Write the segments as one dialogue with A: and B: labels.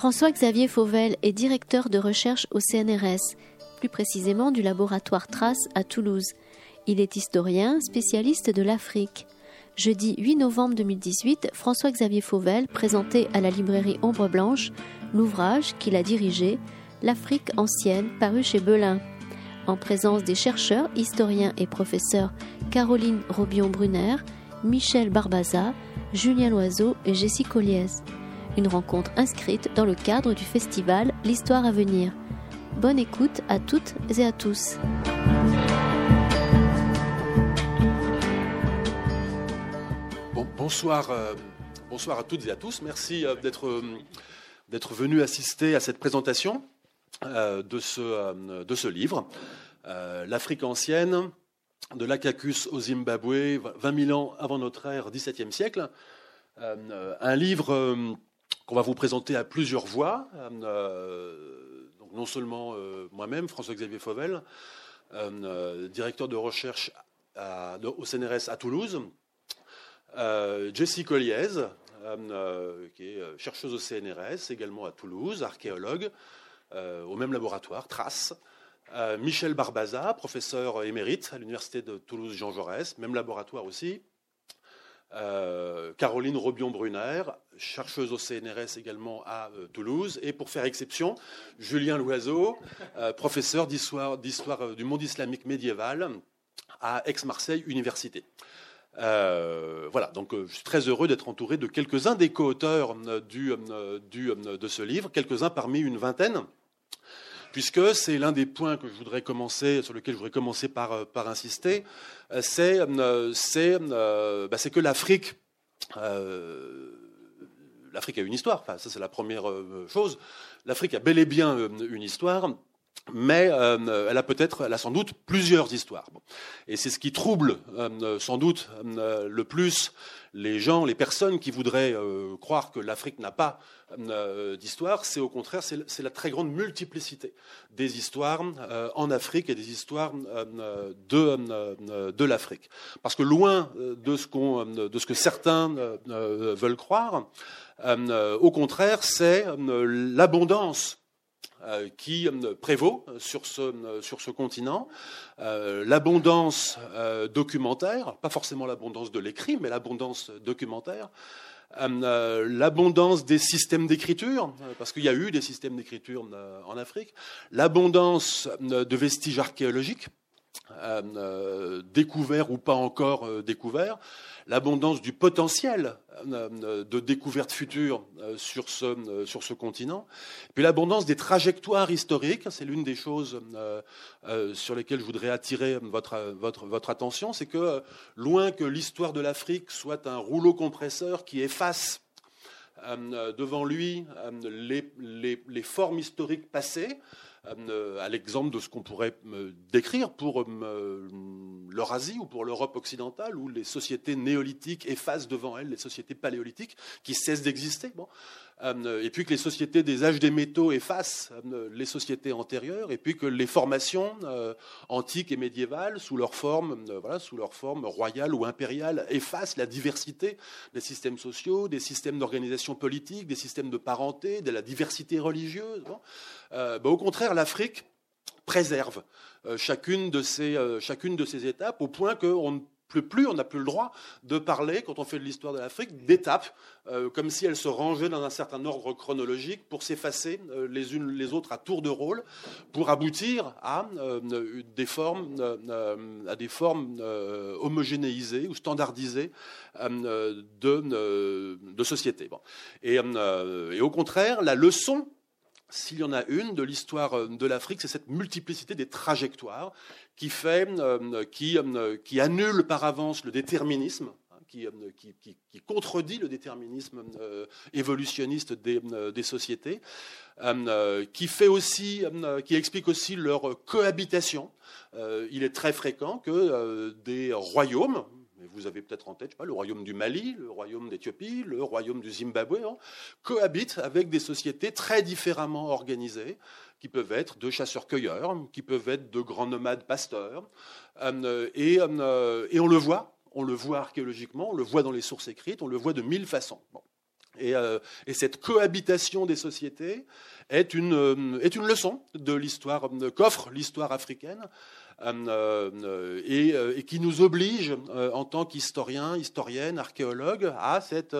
A: François-Xavier Fauvel est directeur de recherche au CNRS, plus précisément du laboratoire Trace à Toulouse. Il est historien, spécialiste de l'Afrique. Jeudi 8 novembre 2018, François-Xavier Fauvel présentait à la librairie Ombre Blanche l'ouvrage qu'il a dirigé, L'Afrique ancienne, paru chez Belin. En présence des chercheurs, historiens et professeurs Caroline Robion-Brunner, Michel Barbaza, Julien Loiseau et Jessie Colliez une rencontre inscrite dans le cadre du festival L'Histoire à venir. Bonne écoute à toutes et à tous.
B: bonsoir, euh, bonsoir à toutes et à tous. Merci euh, d'être euh, venu assister à cette présentation de, ce, de ce livre, L'Afrique ancienne, de l'Akakus au Zimbabwe, 20 000 ans avant notre ère, 17e siècle. un livre qu'on va vous présenter à plusieurs voix. Euh, donc non seulement euh, moi-même, François-Xavier Fauvel, euh, directeur de recherche au CNRS à Toulouse, Jessie Colliez, qui est chercheuse au CNRS, également à Toulouse, archéologue, au même laboratoire, Trace. Michel Barbaza, professeur émérite à l'université de Toulouse Jean Jaurès, même laboratoire aussi. Euh, Caroline Robion-Brunner, chercheuse au CNRS également à euh, Toulouse, et pour faire exception, Julien Loiseau, euh, professeur d'histoire, du monde islamique médiéval à Aix-Marseille Université. voilà, donc je suis très heureux d'être entouré de quelques-uns des co-auteurs du, de ce livre, quelques-uns parmi une vingtaine puisque c'est l'un des points que je voudrais commencer, sur lequel je voudrais commencer par, euh, insister, euh, c'est, euh, bah, c'est, que l'Afrique, l'Afrique a une histoire. Ça c'est la première chose. L'Afrique a bel et bien une histoire mais elle a peut-être, elle a sans doute plusieurs histoires. Et c'est ce qui trouble sans doute le plus les gens, les personnes qui voudraient croire que l'Afrique n'a pas euh, d'histoire, c'est au contraire, c'est la très grande multiplicité des histoires euh, en Afrique et des histoires euh, de, de l'Afrique. Parce que loin de ce, de ce que certains veulent croire, au contraire, c'est l'abondance qui prévaut sur ce, sur ce continent, l'abondance documentaire, pas forcément l'abondance de l'écrit, mais l'abondance documentaire, euh, l'abondance des systèmes d'écriture, euh, parce qu'il y a eu des systèmes d'écriture euh, en Afrique, l'abondance de vestiges archéologiques, découverts ou pas encore découverts, l'abondance du potentiel euh, de découvertes futures euh, sur ce, euh, continent, puis l'abondance des trajectoires historiques, c'est l'une des choses sur lesquelles je voudrais attirer votre, attention, c'est que loin que l'histoire de l'Afrique soit un rouleau compresseur qui efface devant lui les, formes historiques passées, euh, à l'exemple de ce qu'on pourrait euh, décrire pour euh, l'Eurasie ou pour l'Europe occidentale, où les sociétés néolithiques effacent devant elles les sociétés paléolithiques qui cessent d'exister. Euh, et puis que les sociétés des âges des métaux effacent euh, les sociétés antérieures, et puis que les formations euh, antiques et médiévales, sous leur forme, voilà, sous royale ou impériale, effacent la diversité des systèmes sociaux, des systèmes d'organisation politique, des systèmes de parenté, de la diversité religieuse. Bah, au contraire, l'Afrique préserve chacune de ces, chacune de ces étapes au point qu'on ne plus, on n'a plus le droit de parler, quand on fait de l'histoire de l'Afrique, d'étapes, euh, comme si elles se rangeaient dans un certain ordre chronologique pour s'effacer euh, les unes les autres à tour de rôle, pour aboutir à euh, des formes, homogénéisées ou standardisées de, de société. Et au contraire, la leçon s'il y en a une de l'histoire de l'Afrique, c'est cette multiplicité des trajectoires qui, fait, euh, euh, annule par avance le déterminisme, hein, euh, qui, contredit le déterminisme évolutionniste des, sociétés, qui explique aussi leur cohabitation. il est très fréquent que des royaumes, vous avez peut-être en tête, le royaume du Mali, le royaume d'Éthiopie, le royaume du Zimbabwe, hein, cohabitent avec des sociétés très différemment organisées, qui peuvent être de chasseurs-cueilleurs, qui peuvent être de grands nomades pasteurs. Euh, euh, et, on le voit, on le voit archéologiquement, on le voit dans les sources écrites, on le voit de mille façons. Et, et, cette cohabitation des sociétés est une, est une leçon de l'histoire qu'offre l'histoire africaine euh, et, euh, et, qui nous oblige, euh, en tant qu'historiens, historiennes, archéologues, à cette,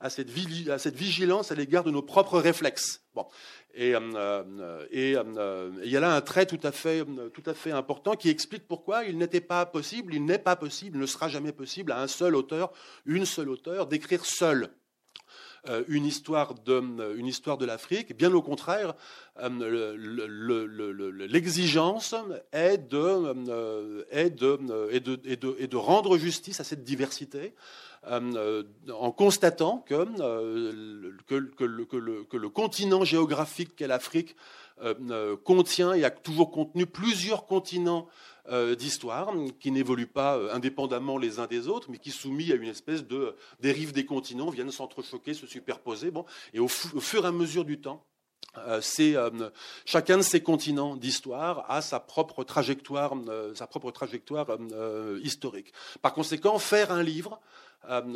B: à cette, vigilance à l'égard de nos propres réflexes. Bon. Et, il y a là un trait tout à, fait, tout à fait important qui explique pourquoi il n'était pas possible, il n'est pas possible, il ne sera jamais possible à un seul auteur, une seule auteur, d'écrire seul euh, une histoire de, une histoire de l'Afrique. Bien au contraire, euh, l'exigence est de, euh, rendre justice à cette diversité. en constatant que, le, continent géographique qu'est l'Afrique contient et a toujours contenu plusieurs continents euh, d'histoire qui n'évoluent pas euh, indépendamment les uns des autres, mais qui, soumis à une espèce de dérive des continents, viennent s'entrechoquer, se superposer. Bon, et au, fur et à mesure du temps, euh, chacun de ces continents d'histoire a sa propre trajectoire, sa propre trajectoire historique. Par conséquent, faire un livre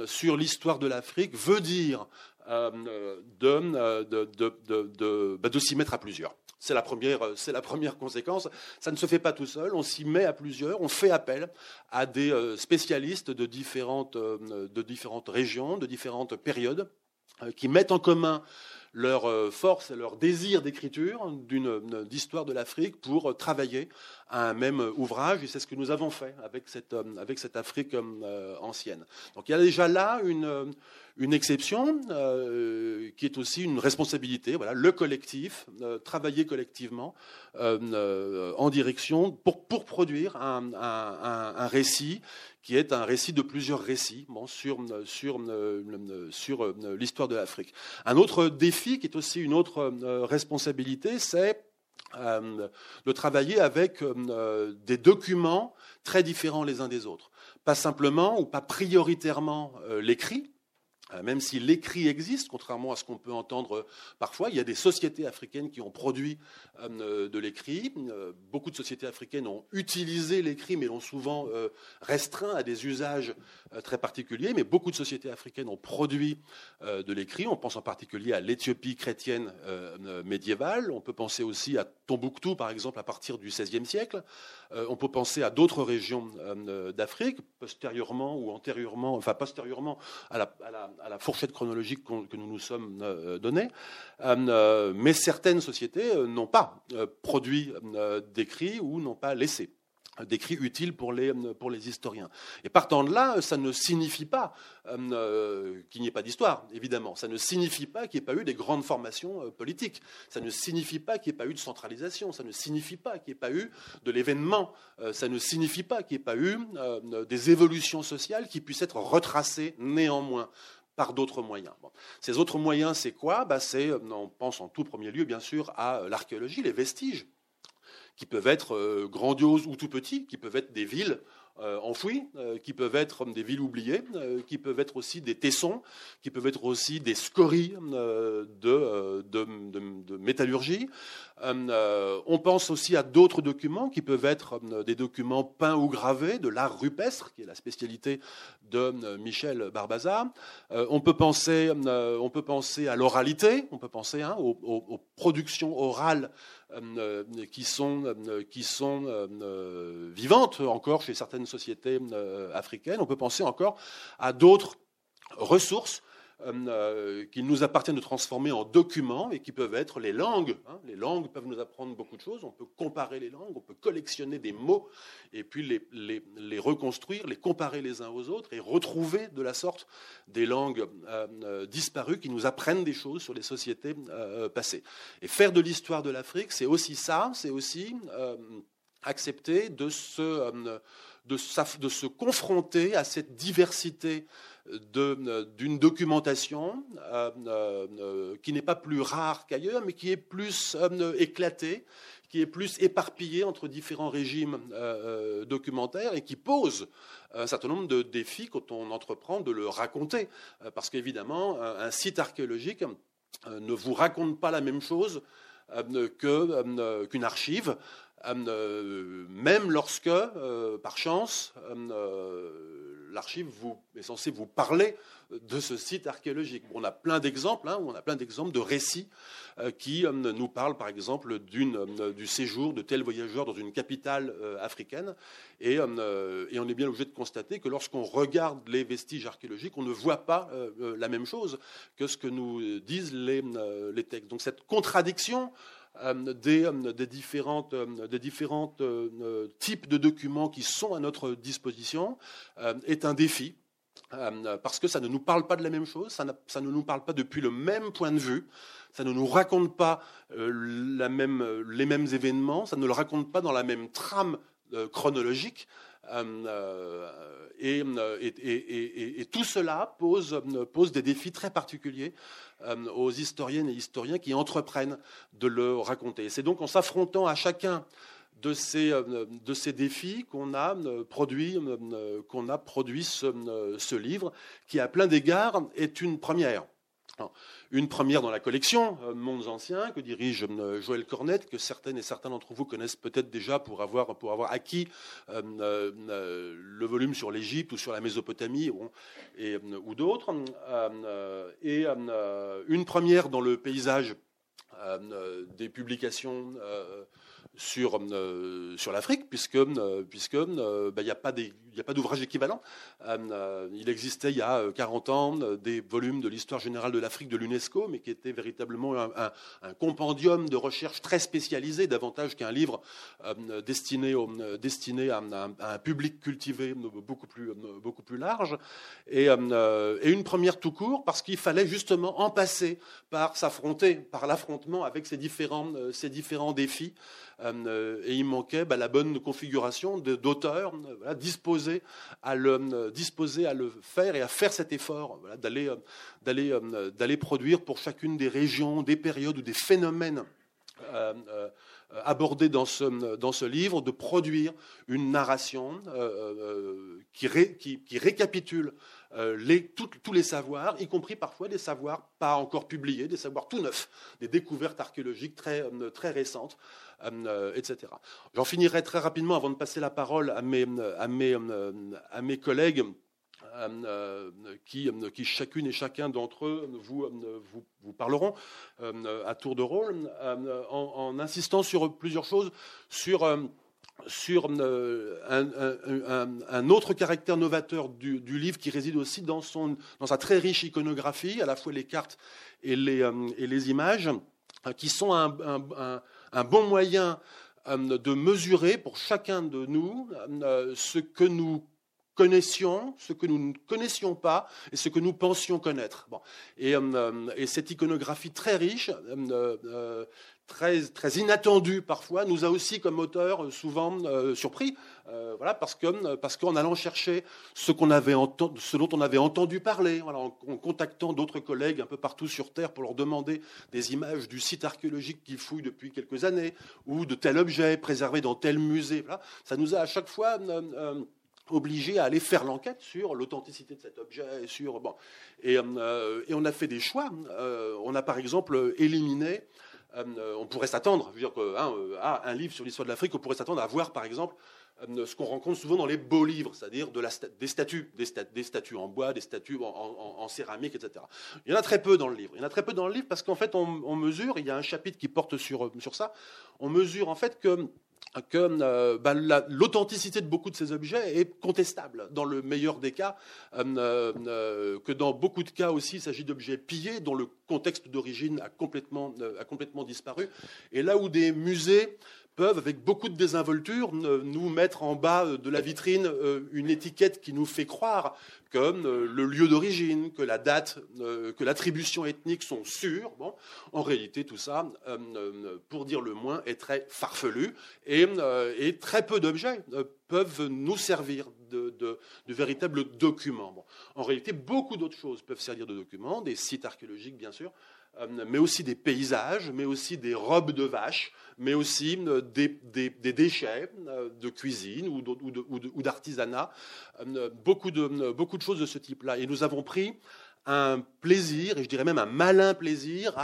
B: sur l'histoire de l'Afrique veut dire de, de, bah, de s'y mettre à plusieurs. C'est la, première, euh, c'est la première conséquence. Ça ne se fait pas tout seul, on s'y met à plusieurs, on fait appel à des euh, spécialistes de différentes, euh, de différentes régions, de différentes périodes, qui mettent en commun leur force et leur désir d'écriture d'histoire de l'Afrique pour travailler un même ouvrage. Et c'est ce que nous avons fait avec cette, avec cette Afrique ancienne. Donc il y a déjà là une une exception euh, qui est aussi une responsabilité. Voilà, le collectif, euh, travailler collectivement euh, en direction pour, pour produire un, un, récit qui est un récit de plusieurs récits bon, sur, sur, sur l'histoire de l'Afrique. Un autre défi qui est aussi une autre responsabilité, c'est de travailler avec des documents très différents les uns des autres. Pas simplement ou pas prioritairement l'écrit, euh, même si l'écrit existe, contrairement à ce qu'on peut entendre euh, parfois, il y a des sociétés africaines qui ont produit euh, de l'écrit. Beaucoup de sociétés africaines ont utilisé l'écrit, mais l'ont souvent restreint à des usages très particuliers. Mais beaucoup de sociétés africaines ont produit de l'écrit. On pense en particulier à l'Éthiopie chrétienne médiévale. On peut penser aussi à Tombouctou, par exemple, à partir du XVIe siècle. On peut penser à d'autres régions d'Afrique, postérieurement ou antérieurement, enfin postérieurement à la, à la à la fourchette chronologique que nous nous sommes euh, donnée. Euh, mais certaines sociétés euh, n'ont pas produit d'écrits ou n'ont pas laissé d'écrits utiles pour les, pour les historiens. Et partant de là, ça ne signifie pas qu'il n'y ait pas d'histoire, évidemment. Ça ne signifie pas qu'il n'y ait pas eu des grandes formations politiques. Ça ne signifie pas qu'il n'y ait pas eu de centralisation. Ça ne signifie pas qu'il n'y ait pas eu de l'événement. ça ne signifie pas qu'il n'y ait pas eu des évolutions sociales qui puissent être retracées néanmoins par d'autres moyens. Ces autres moyens, c'est quoi? Bah, c'est, euh, On pense en tout premier lieu, bien sûr, à euh, l'archéologie, les vestiges, qui peuvent être euh, grandioses ou tout petits, qui peuvent être des villes enfouies, qui peuvent être des villes oubliées, qui peuvent être aussi des tessons, qui peuvent être aussi des scories de, métallurgie. on pense aussi à d'autres documents qui peuvent être des documents peints ou gravés, de l'art rupestre, qui est la spécialité de euh, Michel Barbaza. Euh, on, peut penser, euh, on peut penser à l'oralité, on peut penser hein, aux, productions orales qui sont, qui sont vivantes encore chez certaines sociétés africaines. On peut penser encore à d'autres ressources euh, euh, qu'il nous appartient de transformer en documents et qui peuvent être les langues. Hein. Les langues peuvent nous apprendre beaucoup de choses. On peut comparer les langues, on peut collectionner des mots et puis les, reconstruire, les comparer les uns aux autres et retrouver de la sorte des langues euh, disparues qui nous apprennent des choses sur les sociétés passées. Et faire de l'histoire de l'Afrique, c'est aussi ça, c'est aussi accepter de se, de, se confronter à cette diversité d'une documentation euh, euh, qui n'est pas plus rare qu'ailleurs, mais qui est plus euh, éclatée, qui est plus éparpillée entre différents régimes documentaires et qui pose un certain nombre de défis quand on entreprend de le raconter. parce qu'évidemment, un, site archéologique ne vous raconte pas la même chose qu'une archive, même lorsque, par chance, l'archive est censée vous parler de ce site archéologique. on a plein d'exemples, hein, on a plein d'exemples de récits euh, qui euh, nous parlent, par exemple, euh, du séjour de tel voyageur dans une capitale africaine. Et, on est bien obligé de constater que lorsqu'on regarde les vestiges archéologiques, on ne voit pas la même chose que ce que nous disent les, les textes. Donc cette contradiction des, des, différentes, des différentes types de documents qui sont à notre disposition est un défi euh, parce que ça ne nous parle pas de la même chose, ça, ne nous parle pas depuis le même point de vue, ça ne nous raconte pas euh, les mêmes événements, ça ne le raconte pas dans la même trame euh, chronologique. Et, et, et, tout cela pose, des défis très particuliers aux historiennes et historiens qui entreprennent de le raconter. C'est donc en s'affrontant à chacun de ces, euh, défis euh, euh, qu'on a produit ce, livre, qui à plein d'égards est une première. Une première dans la collection Mondes Anciens, que dirige Joël Cornette, que certaines et certains d'entre vous connaissent peut-être déjà pour avoir, pour avoir acquis le volume sur l'Égypte ou sur la Mésopotamie ou d'autres. et une première dans le paysage des publications sur, euh, sur l'Afrique, puisque euh, puisque euh, bah, il n'y a pas d'ouvrage équivalent. il existait il y a 40 ans des volumes de l'histoire générale de l'Afrique de l'UNESCO, mais qui était véritablement un, compendium de recherche très spécialisé, davantage qu'un livre destiné, destiné à, un public cultivé beaucoup plus, beaucoup plus large. Et, et une première tout court, parce qu'il fallait justement en passer par s'affronter, par l'affrontement avec ces différents, ces différents défis. Euh, et il manquait bah, la bonne configuration d'auteurs disposés, à le, à le faire et à faire cet effort d'aller euh, produire pour chacune des régions, des périodes ou des phénomènes euh, abordés dans ce, dans ce livre, de produire une narration qui, qui, récapitule les, tous les savoirs, y compris parfois des savoirs pas encore publiés, des savoirs tout neufs, des découvertes archéologiques très, très récentes, euh, etc. J'en finirai très rapidement avant de passer la parole à mes, à mes, à mes collègues. Euh, qui, qui, chacune et chacun d'entre eux vous, vous, vous, parleront à tour de rôle, en, insistant sur plusieurs choses, sur, sur un, un, autre caractère novateur du, du, livre qui réside aussi dans, son, dans sa très riche iconographie, à la fois les cartes et les, et les images, qui sont un, un bon moyen euh, de mesurer pour chacun de nous euh, ce que nous connaissions, ce que nous ne connaissions pas et ce que nous pensions connaître. Euh, et, cette iconographie très riche, très, inattendue parfois, nous a aussi comme auteur souvent surpris. Euh, voilà, parce parce qu'en allant chercher ce avait ce dont on avait entendu parler, voilà, en, contactant d'autres collègues un peu partout sur Terre pour leur demander des images du site archéologique qu'ils fouillent depuis quelques années ou de tel objet préservé dans tel musée, voilà, ça nous a à chaque fois euh, euh, obligés à aller faire l'enquête sur l'authenticité de cet objet, sur bon, et, et, on a fait des choix. on a par exemple éliminé on pourrait s'attendre, dire que, hein, à un livre sur l'histoire de l'Afrique, on pourrait s'attendre à voir, par exemple, euh, ce qu'on rencontre souvent dans les beaux livres, c'est-à-dire de des statues, des, statues en bois, des statues en, céramique, etc. Il y en a très peu dans le livre. Il y en a très peu dans le livre parce qu'en fait, on, mesure, il y a un chapitre qui porte sur, sur ça, on mesure en fait que que euh, bah, l'authenticité de beaucoup de ces objets est contestable dans le meilleur des cas, euh, que dans beaucoup de cas aussi il s'agit d'objets pillés dont le contexte d'origine a a complètement disparu. Et là où des musées peuvent, avec beaucoup de désinvolture, nous mettre en bas de la vitrine euh, une étiquette qui nous fait croire que euh, le lieu d'origine, que la date, euh, que l'attribution ethnique sont sûrs. Bon, en réalité, tout ça, pour dire le moins, est très farfelu et, très peu d'objets peuvent nous servir de, véritables documents. en réalité, beaucoup d'autres choses peuvent servir de documents, des sites archéologiques, bien sûr, euh, mais aussi des paysages, mais aussi des robes de vaches, mais aussi euh, des, déchets euh, de cuisine ou d'artisanat, beaucoup de, beaucoup de choses de ce type-là. Et nous avons pris un plaisir, et je dirais même un malin plaisir,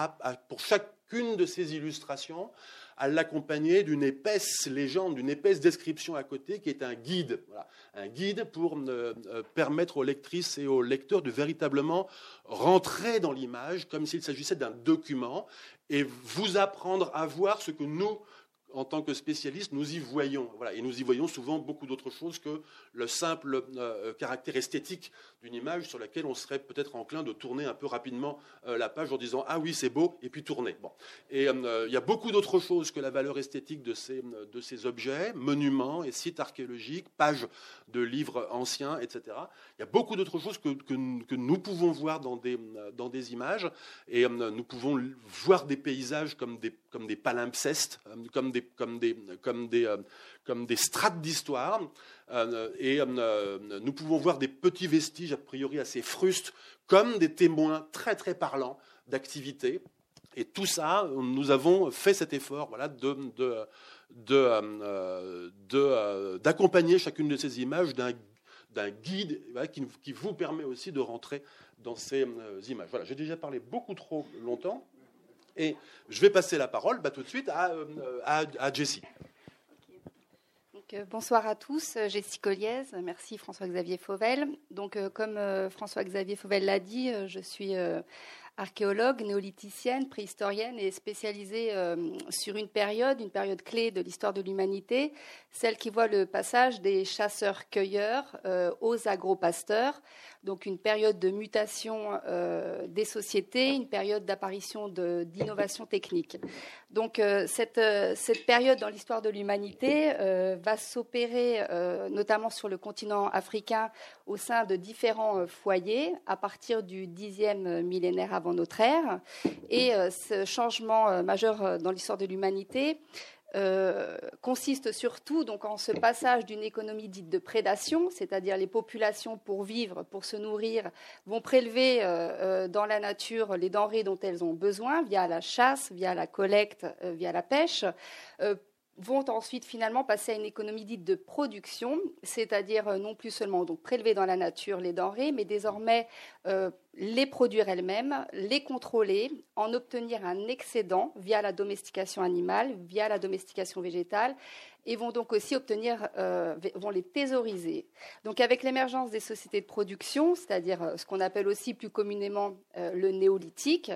B: pour chacune de ces illustrations, à l'accompagner d'une épaisse légende, d'une épaisse description à côté qui est un guide. Un guide pour euh, euh, permettre aux lectrices et aux lecteurs de véritablement rentrer dans l'image comme s'il s'agissait d'un document et vous apprendre à voir ce que nous, en tant que spécialistes, nous y voyons. Voilà, et nous y voyons souvent beaucoup d'autres choses que le simple euh, caractère esthétique d'une image sur laquelle on serait peut-être enclin de tourner un peu rapidement euh, la page en disant ah oui c'est beau et puis tourner. Et euh, il y a beaucoup d'autres choses que la valeur esthétique de ces, objets, monuments et sites archéologiques, pages de livres anciens, etc. Il y a beaucoup d'autres choses que, nous pouvons voir dans des, dans des images et nous pouvons voir des paysages comme des, comme des palimpsestes, comme des, comme des, comme des, comme des strates d'histoire. Euh, et euh, nous pouvons voir des petits vestiges, a priori assez frustes, comme des témoins très très parlants d'activité. Et tout ça, nous avons fait cet effort voilà, de, de, euh, d'accompagner chacune de ces images d'un, d'un guide qui, qui, vous permet aussi de rentrer dans ces images. Voilà, j'ai déjà parlé beaucoup trop longtemps. Et je vais passer la parole bah, tout de suite à, à, à Jessie.
C: Euh, bonsoir à tous, euh, Jessie Colliez, merci François-Xavier Fauvel. Donc, euh, comme François-Xavier Fauvel l'a dit, je suis archéologue, néolithicienne, préhistorienne et spécialisée sur une période, une période clé de l'histoire de l'humanité, celle qui voit le passage des chasseurs-cueilleurs aux agro-pasteurs donc une période de mutation euh, des sociétés, une période d'apparition d'innovation technique. Donc euh, cette, euh, cette, période dans l'histoire de l'humanité va s'opérer notamment sur le continent africain au sein de différents foyers à partir du dixième millénaire avant notre ère. Et ce changement majeur dans l'histoire de l'humanité euh, consiste surtout donc en ce passage d'une économie dite de prédation, c'est-à-dire les populations pour vivre, pour se nourrir, vont prélever euh, euh, dans la nature les denrées dont elles ont besoin via la chasse, via la collecte, via la pêche vont ensuite finalement passer à une économie dite de production, c'est-à-dire non plus seulement prélever dans la nature les denrées, mais désormais les produire elles-mêmes, les contrôler, en obtenir un excédent via la domestication animale, via la domestication végétale, et vont donc aussi obtenir, euh, vont les thésauriser. Donc avec l'émergence des sociétés de production, c'est-à-dire euh, ce qu'on appelle aussi plus communément euh, le néolithique,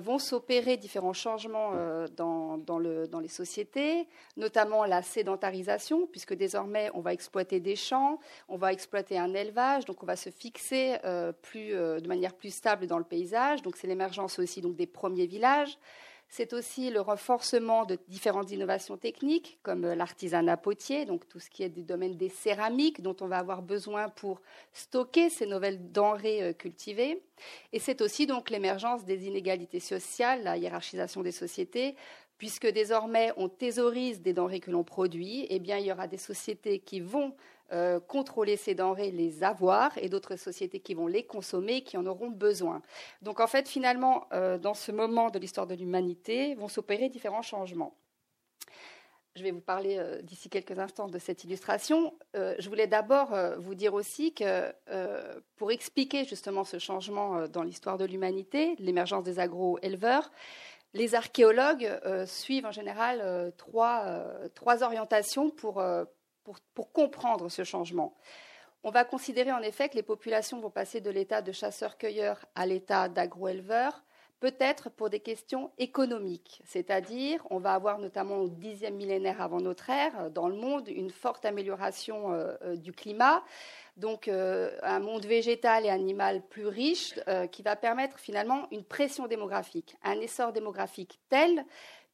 C: vont s'opérer différents changements dans, dans, le, dans, les sociétés, notamment la sédentarisation, puisque désormais on va exploiter des champs, on va exploiter un élevage, donc on va se fixer de manière plus stable dans le paysage. Donc c'est l'émergence aussi donc, des premiers villages. C'est aussi le renforcement de différentes innovations techniques, comme l'artisanat potier, donc tout ce qui est du domaine des céramiques, dont on va avoir besoin pour stocker ces nouvelles denrées euh, cultivées. Et c'est aussi donc l'émergence des inégalités sociales, la hiérarchisation des sociétés, puisque désormais on thésaurise des denrées que l'on produit, eh bien il y aura des sociétés qui vont euh, contrôler ces denrées, les avoir, et d'autres sociétés qui vont les consommer, qui en auront besoin. Donc en fait, finalement, euh, dans ce moment de l'histoire de l'humanité, vont s'opérer différents changements. Je vais vous parler euh, d'ici quelques instants de cette illustration. je voulais d'abord vous dire aussi que pour expliquer justement ce changement dans l'histoire de l'humanité, l'émergence des agro-éleveurs, les archéologues suivent en général trois, trois orientations pour, pour, comprendre ce changement. On va considérer en effet que les populations vont passer de l'état de chasseurs-cueilleurs à l'état d'agro-éleveurs, peut-être pour des questions économiques, c'est-à-dire on va avoir notamment au dixième millénaire avant notre ère dans le monde une forte amélioration euh, euh, du climat, donc euh, un monde végétal et animal plus riche qui va permettre finalement une pression démographique, un essor démographique tel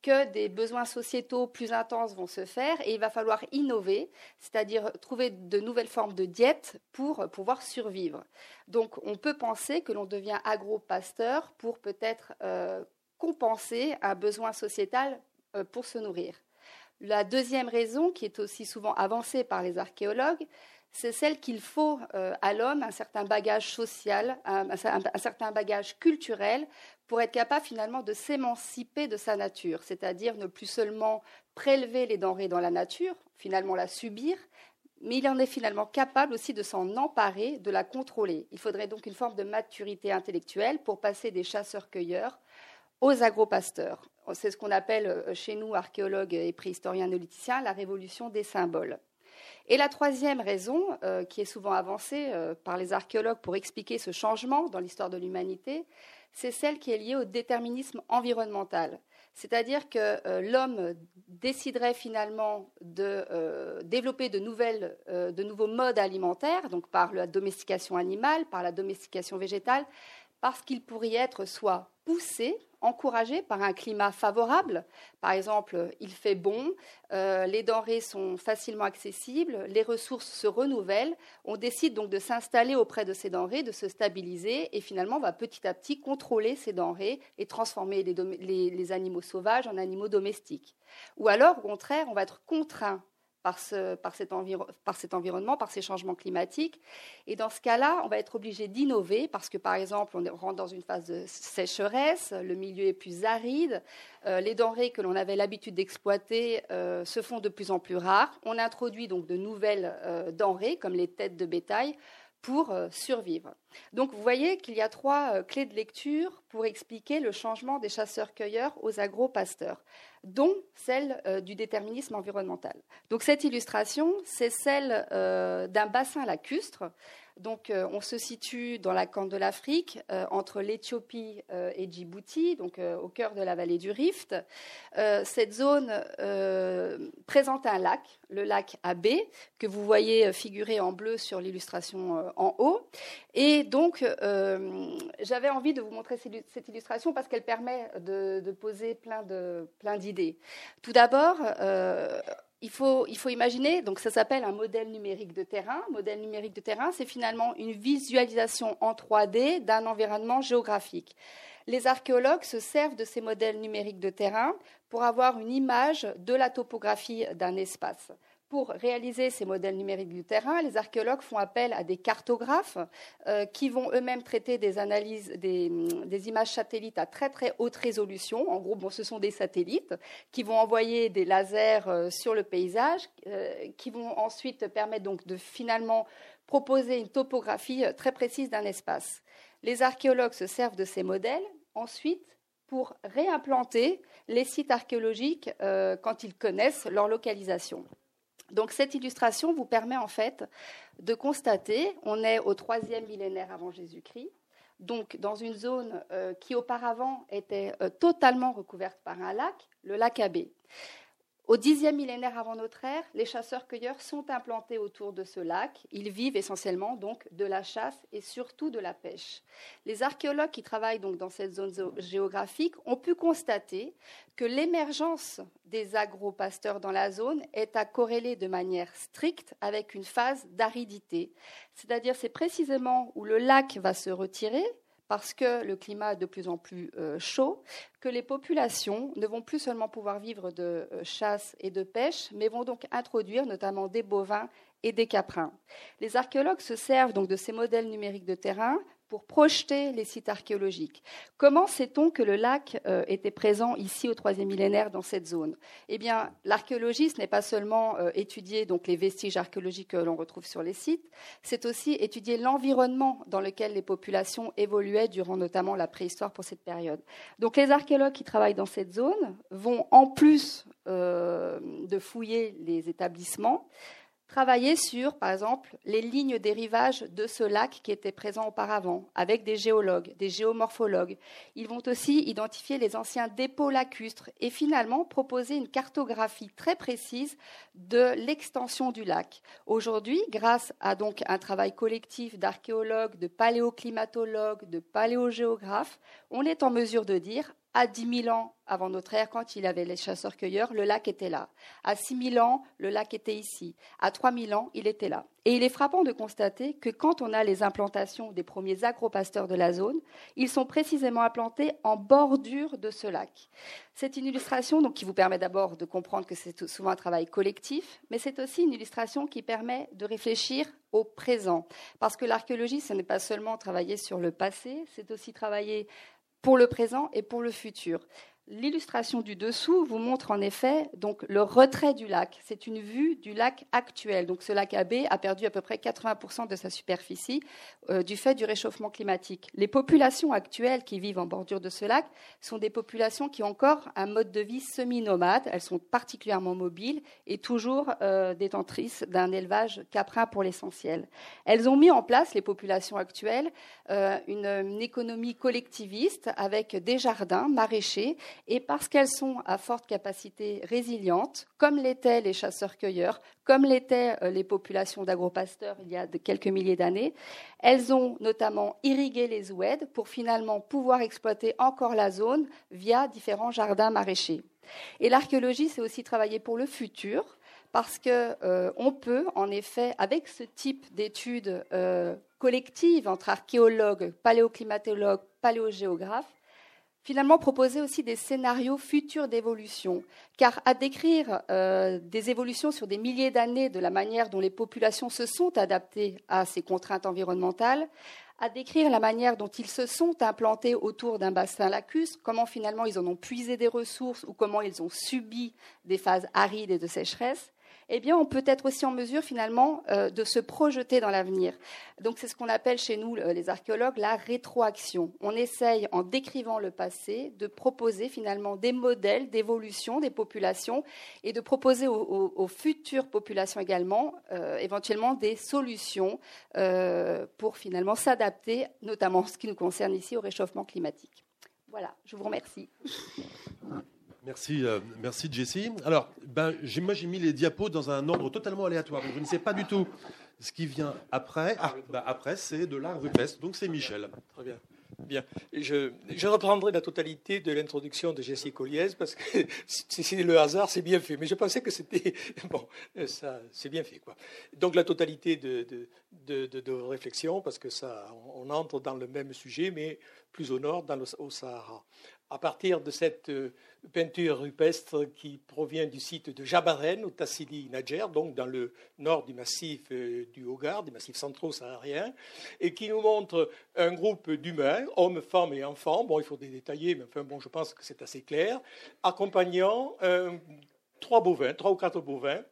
C: que des besoins sociétaux plus intenses vont se faire et il va falloir innover, c'est-à-dire trouver de nouvelles formes de diète pour pouvoir survivre. Donc on peut penser que l'on devient agro-pasteur pour peut-être euh, compenser un besoin sociétal euh, pour se nourrir. La deuxième raison, qui est aussi souvent avancée par les archéologues, c'est celle qu'il faut euh, à l'homme un certain bagage social, un, certain bagage culturel pour être capable finalement de s'émanciper de sa nature, c'est-à-dire ne plus seulement prélever les denrées dans la nature, finalement la subir, mais il en est finalement capable aussi de s'en emparer, de la contrôler. Il faudrait donc une forme de maturité intellectuelle pour passer des chasseurs-cueilleurs aux agropasteurs. C'est ce qu'on appelle chez nous, archéologues et préhistoriens néolithiciens, la révolution des symboles. Et la troisième raison, qui est souvent avancée par les archéologues pour expliquer ce changement dans l'histoire de l'humanité, c'est celle qui est liée au déterminisme environnemental. C'est-à-dire que euh, l'homme déciderait finalement de euh, développer de, euh, de nouveaux modes alimentaires, donc par la domestication animale, par la domestication végétale, parce qu'il pourrait être soit poussé encouragé par un climat favorable. Par exemple, il fait bon, euh, les denrées sont facilement accessibles, les ressources se renouvellent. On décide donc de s'installer auprès de ces denrées, de se stabiliser, et finalement, on va petit à petit contrôler ces denrées et transformer les animaux sauvages en animaux domestiques. Ou alors, au contraire, on va être contraint par, cet environnement, par ces changements climatiques. Et dans ce cas-là, on va être obligé d'innover parce que, par exemple, on rentre dans une phase de sécheresse, le milieu est plus aride, euh, les denrées que l'on avait l'habitude d'exploiter euh, se font de plus en plus rares. On introduit donc de nouvelles euh, denrées, comme les têtes de bétail, pour survivre. Donc vous voyez qu'il y a trois clés de lecture pour expliquer le changement des chasseurs-cueilleurs aux agro-pasteurs dont celle euh, du déterminisme environnemental. Donc cette illustration, c'est celle euh, d'un bassin lacustre. Donc euh, on se situe dans la corne de l'Afrique, entre l'Éthiopie et Djibouti, donc au cœur de la vallée du Rift. cette zone présente un lac, le lac AB, que vous voyez figurer en bleu sur l'illustration en haut. Et donc j'avais envie de vous montrer cette illustration parce qu'elle permet de, poser plein d'idées tout d'abord, euh, il, faut, imaginer, donc ça s'appelle un modèle numérique de terrain. Modèle numérique de terrain, c'est finalement une visualisation en 3D d'un environnement géographique. Les archéologues se servent de ces modèles numériques de terrain pour avoir une image de la topographie d'un espace. Pour réaliser ces modèles numériques du terrain, les archéologues font appel à des cartographes euh, qui vont eux-mêmes traiter des analyses, des, images satellites à très très haute résolution. En gros, ce sont des satellites qui vont envoyer des lasers euh, sur le paysage, euh, qui vont ensuite permettre donc de finalement proposer une topographie très précise d'un espace. Les archéologues se servent de ces modèles ensuite pour réimplanter les sites archéologiques quand ils connaissent leur localisation. Donc cette illustration vous permet en fait de constater, on est au troisième millénaire avant Jésus-Christ, donc dans une zone euh, qui auparavant était euh, totalement recouverte par un lac, le lac Abbé. Au dixième millénaire avant notre ère, les chasseurs-cueilleurs sont implantés autour de ce lac. Ils vivent essentiellement donc de la chasse et surtout de la pêche. Les archéologues qui travaillent donc dans cette zone géographique ont pu constater que l'émergence des agro-pasteurs dans la zone est à corréler de manière stricte avec une phase d'aridité. C'est-à-dire c'est précisément où le lac va se retirer, parce que le climat est de plus en plus euh, chaud, que les populations ne vont plus seulement pouvoir vivre de euh, chasse et de pêche, mais vont donc introduire notamment des bovins et des caprins. Les archéologues se servent donc de ces modèles numériques de terrain pour projeter les sites archéologiques. Comment sait-on que le lac euh, était présent ici au troisième millénaire dans cette zone? Eh bien, l'archéologie, ce n'est pas seulement euh, étudier donc les vestiges archéologiques que l'on retrouve sur les sites, c'est aussi étudier l'environnement dans lequel les populations évoluaient durant notamment la préhistoire pour cette période. Donc, les archéologues qui travaillent dans cette zone vont, en plus euh, de fouiller les établissements, travailler sur, par exemple, les lignes des rivages de ce lac qui était présent auparavant, avec des géologues, des géomorphologues. Ils vont aussi identifier les anciens dépôts lacustres et finalement proposer une cartographie très précise de l'extension du lac. Aujourd'hui, grâce à un travail collectif d'archéologues, de paléoclimatologues, de paléogéographes, on est en mesure de dire à 10 000 ans avant notre ère, quand il avait les chasseurs-cueilleurs, le lac était là. À 6 000 ans, le lac était ici. À 3 000 ans, il était là. Et il est frappant de constater que quand on a les implantations des premiers agropasteurs de la zone, ils sont précisément implantés en bordure de ce lac. C'est une illustration donc, qui vous permet d'abord de comprendre que c'est souvent un travail collectif, mais c'est aussi une illustration qui permet de réfléchir au présent. Parce que l'archéologie, ce n'est pas seulement travailler sur le passé, c'est aussi travailler pour le présent et pour le futur. L'illustration du dessous vous montre en effet donc le retrait du lac. C'est une vue du lac actuel. Donc ce lac AB a perdu à peu près 80% de sa superficie euh, du fait du réchauffement climatique. Les populations actuelles qui vivent en bordure de ce lac sont des populations qui ont encore un mode de vie semi-nomade. Elles sont particulièrement mobiles et toujours euh, détentrices d'un élevage caprin pour l'essentiel. Elles ont mis en place, les populations actuelles, euh, une, une économie collectiviste avec des jardins maraîchers et parce qu'elles sont à forte capacité résiliente, comme l'étaient les chasseurs-cueilleurs, comme l'étaient euh, les populations d'agropasteurs il y a quelques milliers d'années, elles ont notamment irrigué les ouèdes pour finalement pouvoir exploiter encore la zone via différents jardins maraîchers. Et l'archéologie, c'est aussi travailler pour le futur, parce qu'on euh, peut, en effet, avec ce type d'études euh, collectives entre archéologues, paléoclimatologues, paléogéographes, finalement proposer aussi des scénarios futurs d'évolution. Car à décrire euh, des évolutions sur des milliers d'années de la manière dont les populations se sont adaptées à ces contraintes environnementales, à décrire la manière dont ils se sont implantés autour d'un bassin lacus, comment finalement ils en ont puisé des ressources ou comment ils ont subi des phases arides et de sécheresse, eh bien, on peut être aussi en mesure finalement euh, de se projeter dans l'avenir. Donc, c'est ce qu'on appelle chez nous, les archéologues, la rétroaction. On essaye, en décrivant le passé, de proposer finalement des modèles d'évolution des populations et de proposer aux, futures populations également, euh, éventuellement, des solutions euh, pour finalement s'adapter, notamment ce qui nous concerne ici, au réchauffement climatique. Voilà, je vous remercie.
B: Merci, euh, merci Jessie. Alors, ben, moi j'ai mis les diapos dans un ordre totalement aléatoire. je ne sais pas du tout ce qui vient après. Ah, ben, après c'est de l'art rupestre, donc c'est Michel.
D: Très bien. Bien. Je, je, reprendrai la totalité de l'introduction de Jessie Colliez parce que si c'est le hasard, c'est bien fait. Mais je pensais que c'était. Bon, ça, c'est bien fait, quoi. Donc la totalité de, de, de, de, réflexion parce que ça, on entre dans le même sujet, mais plus au nord, dans le, au Sahara à partir de cette euh, peinture rupestre qui provient du site de Jabaren, au Tassili Nadjer, donc dans le nord du massif euh, du Hogar, du massif centro-saharien, et qui nous montre un groupe d'humains, hommes, femmes et enfants, bon, il faut des détailler, mais enfin, bon, je pense que c'est assez clair, accompagnant euh, trois bovins, trois ou quatre bovins,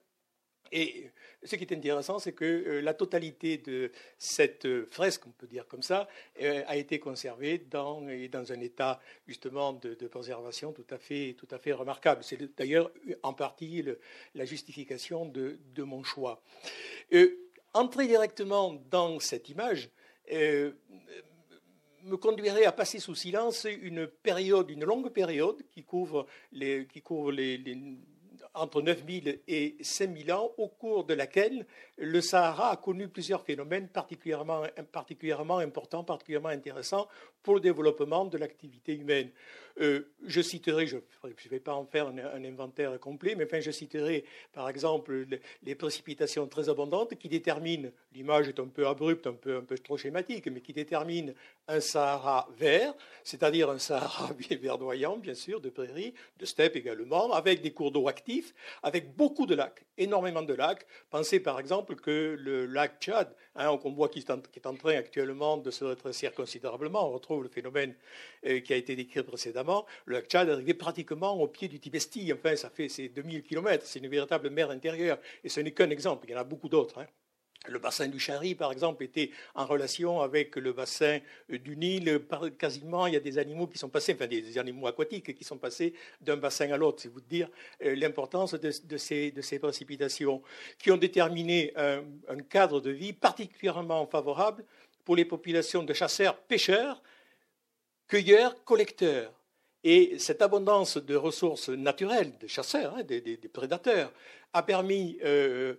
D: et ce qui est intéressant, c'est que euh, la totalité de cette euh, fresque, on peut dire comme ça, euh, a été conservée dans, dans un état justement de, conservation tout à fait, tout à fait remarquable. C'est d'ailleurs en partie la justification de, de mon choix. entrer directement dans cette image me conduirait à passer sous silence une période, une longue période qui couvre les, qui couvre les entre 9000 et 5000 ans, au cours de laquelle le Sahara a connu plusieurs phénomènes particulièrement, particulièrement importants, particulièrement intéressants pour le développement de l'activité humaine. Euh, je citerai, je ne vais pas en faire un, inventaire complet, mais enfin, je citerai par exemple les précipitations très abondantes qui déterminent, l'image est un peu abrupte, un peu, un peu trop schématique, mais qui déterminent un Sahara vert, c'est-à-dire un Sahara verdoyant, bien sûr, de prairies, de steppes également, avec des cours d'eau actifs, avec beaucoup de lacs, énormément de lacs. Pensez par exemple que le lac Tchad, hein, qu'on voit qui est, en, qui est en train actuellement de se rétrécir considérablement, on retrouve le phénomène euh, qui a été décrit précédemment, le lac Tchad est arrivé pratiquement au pied du Tibesti. Enfin, ça fait ces 2000 km. C'est une véritable mer intérieure. Et ce n'est qu'un exemple. Il y en a beaucoup d'autres. Hein. Le bassin du Chari, par exemple, était en relation avec le bassin du Nil. Quasiment, il y a des animaux qui sont passés, enfin des animaux aquatiques qui sont passés d'un bassin à l'autre. C'est vous dire euh, l'importance de, ces, précipitations qui ont déterminé un, cadre de vie particulièrement favorable pour les populations de chasseurs-pêcheurs cueilleurs, collecteurs. Et cette abondance de ressources naturelles, des chasseurs, hein, des, prédateurs, a permis euh,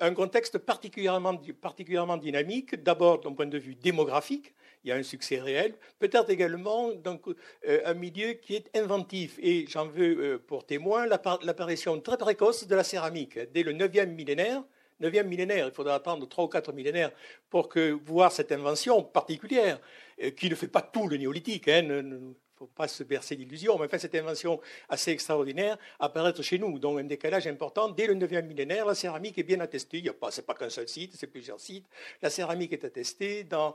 D: un contexte particulièrement, particulièrement dynamique, d'abord d'un point de vue démographique, il y a un succès réel, peut-être également donc, euh, un milieu qui est inventif. Et j'en veux pour témoin l'apparition très précoce de la céramique. Dès le 9e millénaire, 9e millénaire, il faudra attendre trois ou quatre millénaires pour voir cette invention particulière, euh, qui ne fait pas tout le néolithique, hein, faut pas se bercer d'illusions, mais enfin cette invention assez extraordinaire apparaître chez nous, donc un décalage important. Dès le 9e millénaire, la céramique est bien attestée, ce n'est pas, pas qu'un seul site, c'est plusieurs sites. La céramique est attestée dans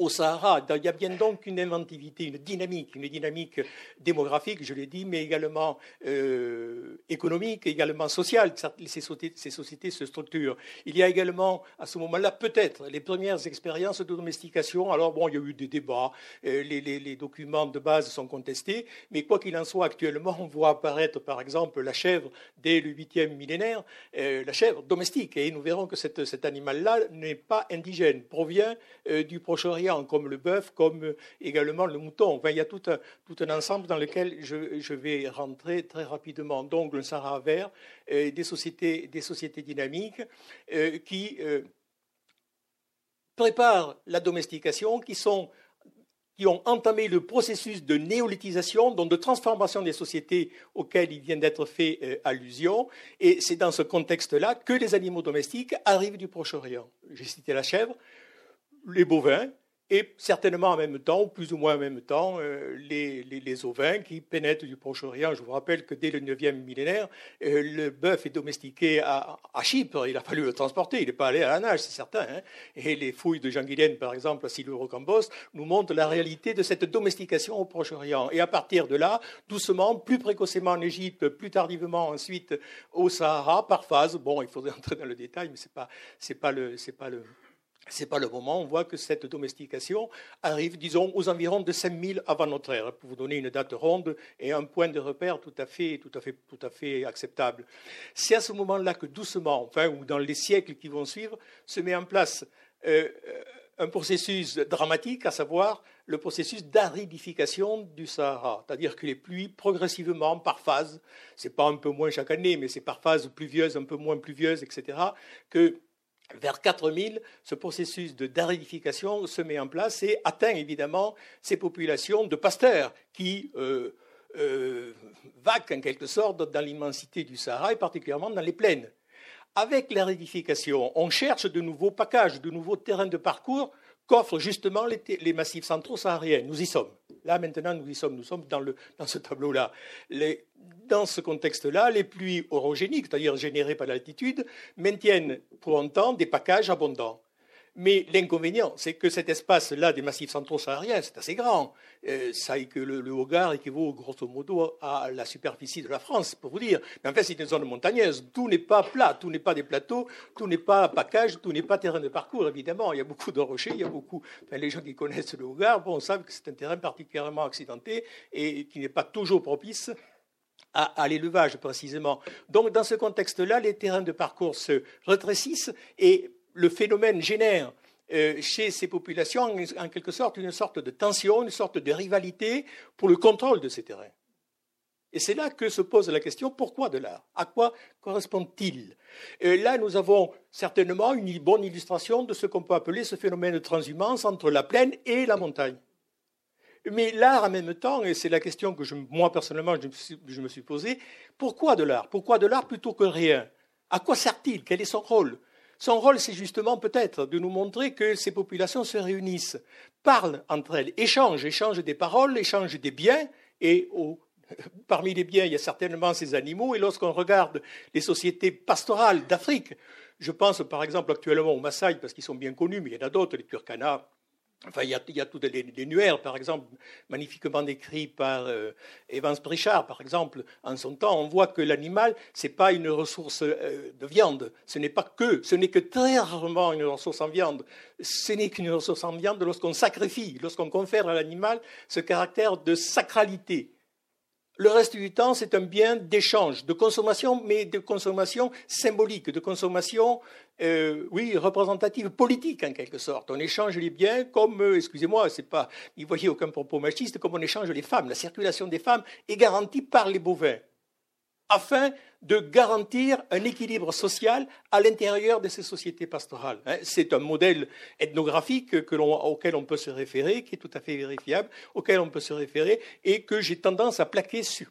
D: au Sahara. Il y a bien donc une inventivité, une dynamique, une dynamique démographique, je l'ai dit, mais également euh, économique, également sociale. Ces sociétés, ces sociétés, se structurent. Il y a également, à ce moment-là, peut-être les premières expériences de domestication. Alors, bon, il y a eu des débats, euh, les, documents de base sont contestés, mais quoi qu'il en soit, actuellement, on voit apparaître, par exemple, la chèvre dès le 8e millénaire, euh, la chèvre domestique. Et nous verrons que cet animal-là n'est pas indigène, provient du Proche-Orient comme le bœuf, comme euh, également le mouton. il y a tout un, tout un ensemble dans lequel je, vais rentrer très rapidement. Donc, le Sahara vert, euh, des, sociétés, des sociétés dynamiques euh, qui préparent la domestication, qui sont qui ont entamé le processus de néolithisation, donc de transformation des sociétés auxquelles il vient d'être fait allusion. Et c'est dans ce contexte-là que les animaux domestiques arrivent du Proche-Orient. J'ai cité la chèvre, les bovins, et certainement en même temps, plus ou moins en même temps, euh, les, ovins qui pénètrent du Proche-Orient. Je vous rappelle que dès le 9e millénaire, euh, le bœuf est domestiqué à, Chypre. Il a fallu le transporter. Il n'est pas allé à la nage, c'est certain. Hein. Et les fouilles de Jean Guilaine, par exemple, à Siluro-Cambos, nous montrent la réalité de cette domestication au Proche-Orient. Et à partir de là, doucement, plus précocement en Égypte, plus tardivement ensuite au Sahara, par phase. Bon, il faudrait entrer dans le détail, mais ce n'est pas, pas, le, pas le, ce n'est pas le moment. On voit que cette domestication arrive, disons, aux environs de 5000 avant notre ère, pour vous donner une date ronde et un point de repère tout à fait, tout à fait, tout à fait acceptable. C'est à ce moment-là que doucement, enfin, ou dans les siècles qui vont suivre, se met en place euh, un processus dramatique, à savoir le processus d'aridification du Sahara, c'est-à-dire que les pluies, progressivement, par phase, c'est pas un peu moins chaque année, mais c'est par phase pluvieuse, un peu moins pluvieuse, etc., que vers 4000, ce processus de daridification se met en place et atteint évidemment ces populations de pasteurs qui euh, euh, vaquent en quelque sorte dans l'immensité du Sahara et particulièrement dans les plaines. Avec la on cherche de nouveaux packages, de nouveaux terrains de parcours qu'offrent justement les, massifs centraux sahariens. Nous y sommes. Là, maintenant, nous y sommes. Nous sommes dans, ce tableau-là. Dans ce contexte-là, les pluies orogéniques, c'est-à-dire générées par l'altitude, maintiennent pour un temps des packages abondants. Mais l'inconvénient, c'est que cet espace-là des massifs centraux sahariens, c'est assez grand. Euh, ça, que le, le Hogar équivaut grosso modo à la superficie de la France, pour vous dire. Mais en fait, c'est une zone montagneuse. Tout n'est pas plat, tout n'est pas des plateaux, tout n'est pas package, tout n'est pas terrain de parcours, évidemment. Il y a beaucoup de rochers, il y a beaucoup. les gens qui connaissent le Hogar bon, savent que c'est un terrain particulièrement accidenté et qui n'est pas toujours propice à, l'élevage précisément. Donc dans ce contexte-là, les terrains de parcours se rétrécissent et le phénomène génère chez ces populations en quelque sorte une sorte de tension, une sorte de rivalité pour le contrôle de ces terrains. Et c'est là que se pose la question pourquoi de l'art? À quoi correspond-il? Là, nous avons certainement une bonne illustration de ce qu'on peut appeler ce phénomène de transhumance entre la plaine et la montagne. Mais l'art en même temps, et c'est la question que moi personnellement je me suis posée, pourquoi de l'art? Pourquoi de l'art plutôt que rien? À quoi sert-il? Quel est son rôle? Son rôle, c'est justement peut-être de nous montrer que ces populations se réunissent, parlent entre elles, échangent, échangent des paroles, échangent des biens, et parmi les biens, il y a certainement ces animaux, et lorsqu'on regarde les sociétés pastorales d'Afrique, je pense par exemple actuellement aux Maasai, parce qu'ils sont bien connus, mais il y en a d'autres, les Turkana, Enfin, il y a, il y a par exemple, magnifiquement décrits par euh, Evans Pritchard, par exemple, en son temps. On voit que l'animal, ce n'est pas une ressource euh, de viande. Ce n'est pas que, ce n'est que très rarement une ressource en viande. Ce n'est qu'une ressource en viande lorsqu'on sacrifie, lorsqu'on confère à l'animal ce caractère de sacralité. Le reste du temps, c'est un bien d'échange, de consommation, mais de consommation symbolique, de consommation, euh, oui, représentative, politique en quelque sorte. On échange les biens comme, euh, excusez-moi, c'est pas, n'y voyez aucun propos machiste, comme on échange les femmes. La circulation des femmes est garantie par les bovins afin de garantir un équilibre social à l'intérieur de ces sociétés pastorales. Hein. C'est un modèle ethnographique auquel on peut se référer, qui est tout à fait vérifiable, auquel on peut se référer, et que j'ai tendance à plaquer sur,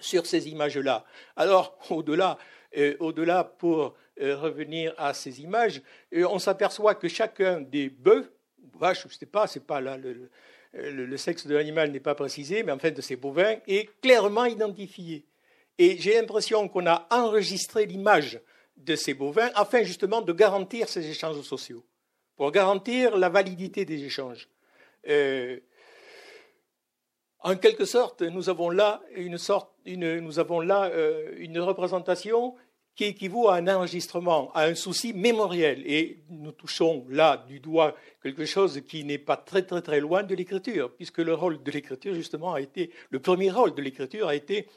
D: ces images-là. Alors, au-delà, euh, au-delà pour euh, revenir à ces images, euh, on s'aperçoit que chacun des bœufs, vaches, je sais pas, c'est pas là le, le sexe de l'animal n'est pas précisé, mais en fait de ces bovins, est clairement identifié. Et j'ai l'impression qu'on a enregistré l'image de ces bovins afin justement de garantir ces échanges sociaux, pour garantir la validité des échanges. en quelque sorte, nous avons là une, là, une représentation qui équivaut à un enregistrement, à un souci mémoriel. Et nous touchons là du doigt quelque chose qui n'est pas très très très loin de l'écriture, puisque le rôle de l'écriture, justement, a été, le premier rôle de l'écriture a été,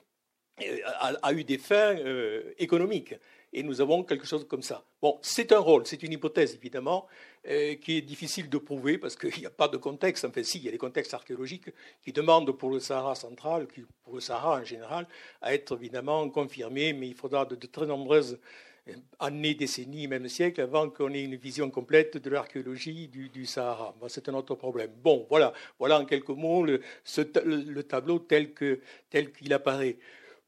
D: a, eu des fins euh, économiques. Et nous avons quelque chose comme ça. Bon, c'est un rôle, c'est une hypothèse évidemment, euh, qui est difficile de prouver parce qu'il n'y a pas de contexte. Enfin, si, il y a des contextes archéologiques qui demandent pour le Sahara central, pour le Sahara en général, à être évidemment confirmés, mais il faudra de, très nombreuses euh, années, décennies, même siècles, avant qu'on ait une vision complète de l'archéologie du, Sahara. c'est un autre problème. Bon, voilà, voilà en quelques mots le, le tableau tel qu'il apparaît.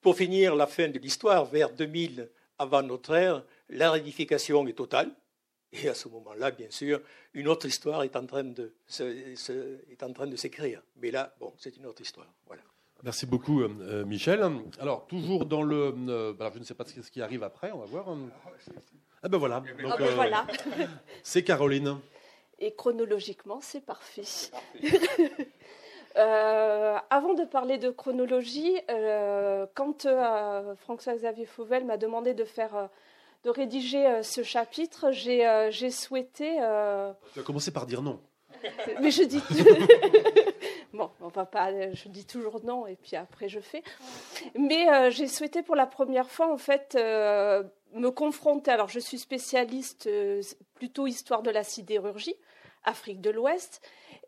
D: Pour finir, la fin de l'histoire, vers 2000 avant notre ère, la rédification est totale. Et à ce moment-là, bien sûr, une autre histoire est en train de, est en train de s'écrire. Mais là, bon, c'est une autre histoire. Voilà.
B: Merci beaucoup, euh, euh, Michel. Alors, toujours dans le. Euh, alors, je ne sais pas ce qui arrive après, on va voir. Ah ben voilà.
E: ah ben voilà.
B: c'est Caroline.
E: Et chronologiquement, c'est parfait. Euh, avant de parler de chronologie, euh, quand euh, François-Xavier Fauvel m'a demandé de faire, de rédiger ce chapitre, j'ai souhaité.
B: Tu as commencé par dire non.
E: Mais je dis. bon, on va pas. Je dis toujours non et puis après je fais. Mais j'ai souhaité pour la première fois en fait me confronter. Alors je suis spécialiste plutôt histoire de la sidérurgie, Afrique de l'Ouest.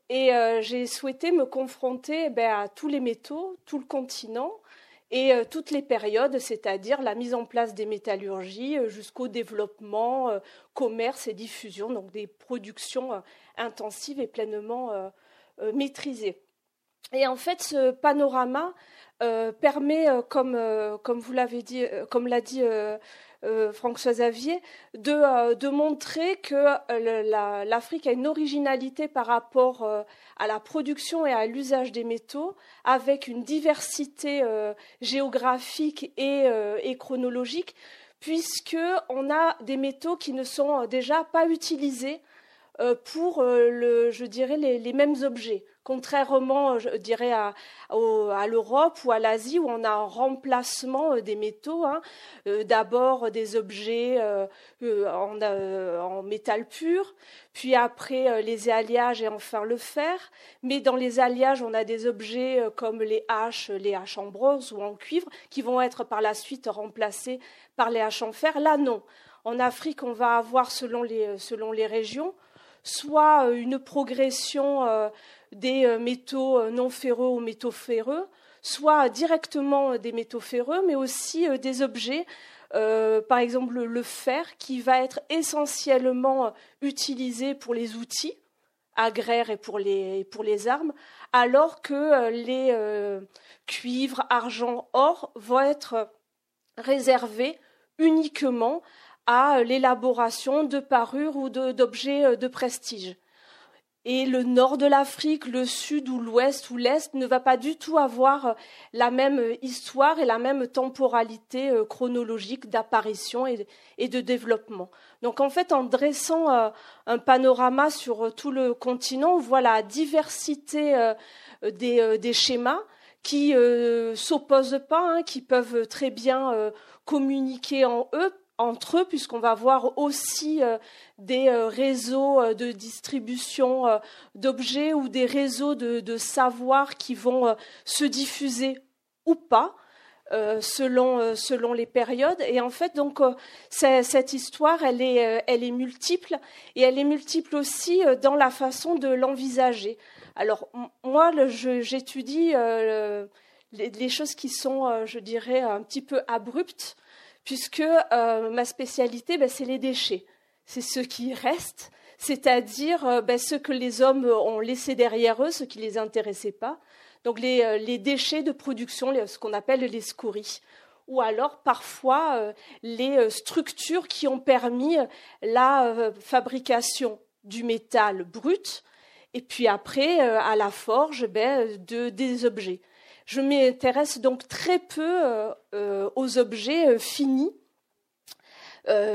E: Et euh, j'ai souhaité me confronter ben, à tous les métaux, tout le continent et euh, toutes les périodes, c'est-à-dire la mise en place des métallurgies euh, jusqu'au développement, commerce et diffusion, donc des productions intensives et pleinement maîtrisées. Et en fait, ce panorama permet, comme, comme vous l'avez dit, comme l'a dit euh, François Xavier, de, euh, de montrer que euh, l'Afrique a une originalité par rapport à la production et à l'usage des métaux, avec une diversité géographique et, et chronologique, puisqu'on a des métaux qui ne sont déjà pas utilisés pour, le, je dirais, les mêmes objets contrairement, je dirais, à, l'Europe ou à l'Asie, où on a un remplacement euh, des métaux. Hein. Euh, d'abord des objets euh, en, métal pur, puis après les alliages et enfin le fer. Mais dans les alliages, on a des objets comme les haches, les haches en bronze ou en cuivre, qui vont être par la suite remplacés par les haches en fer. Là, non. En Afrique, on va avoir, selon les régions, soit une progression des euh, métaux euh, non ferreux aux métaux ferreux, soit directement des métaux ferreux, mais aussi euh, des objets, par exemple le fer, qui va être essentiellement utilisé pour les outils agraires et pour les, pour les armes, alors que les cuivres, argent, or vont être réservés uniquement à l'élaboration de parures ou d'objets de prestige. Et le nord de l'Afrique, le sud ou l'ouest ou l'est ne va pas du tout avoir la même histoire et la même temporalité euh, chronologique d'apparition et de développement. Donc en fait, en dressant euh, un panorama sur euh, tout le continent, on voit la diversité des, schémas qui ne s'opposent pas, hein, qui peuvent très bien communiquer en eux entre eux, puisqu'on va voir aussi euh, des euh, réseaux euh, de distribution d'objets ou des réseaux de, de savoir qui vont se diffuser ou pas. selon, les périodes. Et en fait, donc, cette histoire, elle est multiple et elle est multiple aussi dans la façon de l'envisager. Alors, moi, j'étudie les, choses qui sont, je dirais, un petit peu abruptes puisque euh, ma spécialité, ben, c'est les déchets. C'est ce qui reste, c'est-à-dire euh, ben, ce que les hommes ont laissé derrière eux, ce qui ne les intéressait pas. Donc les, euh, déchets de production, ce qu'on appelle les scories ou alors parfois les structures qui ont permis la fabrication du métal brut et puis après à la forge ben, de, des objets. Je m'intéresse donc très peu euh, euh, aux objets euh, finis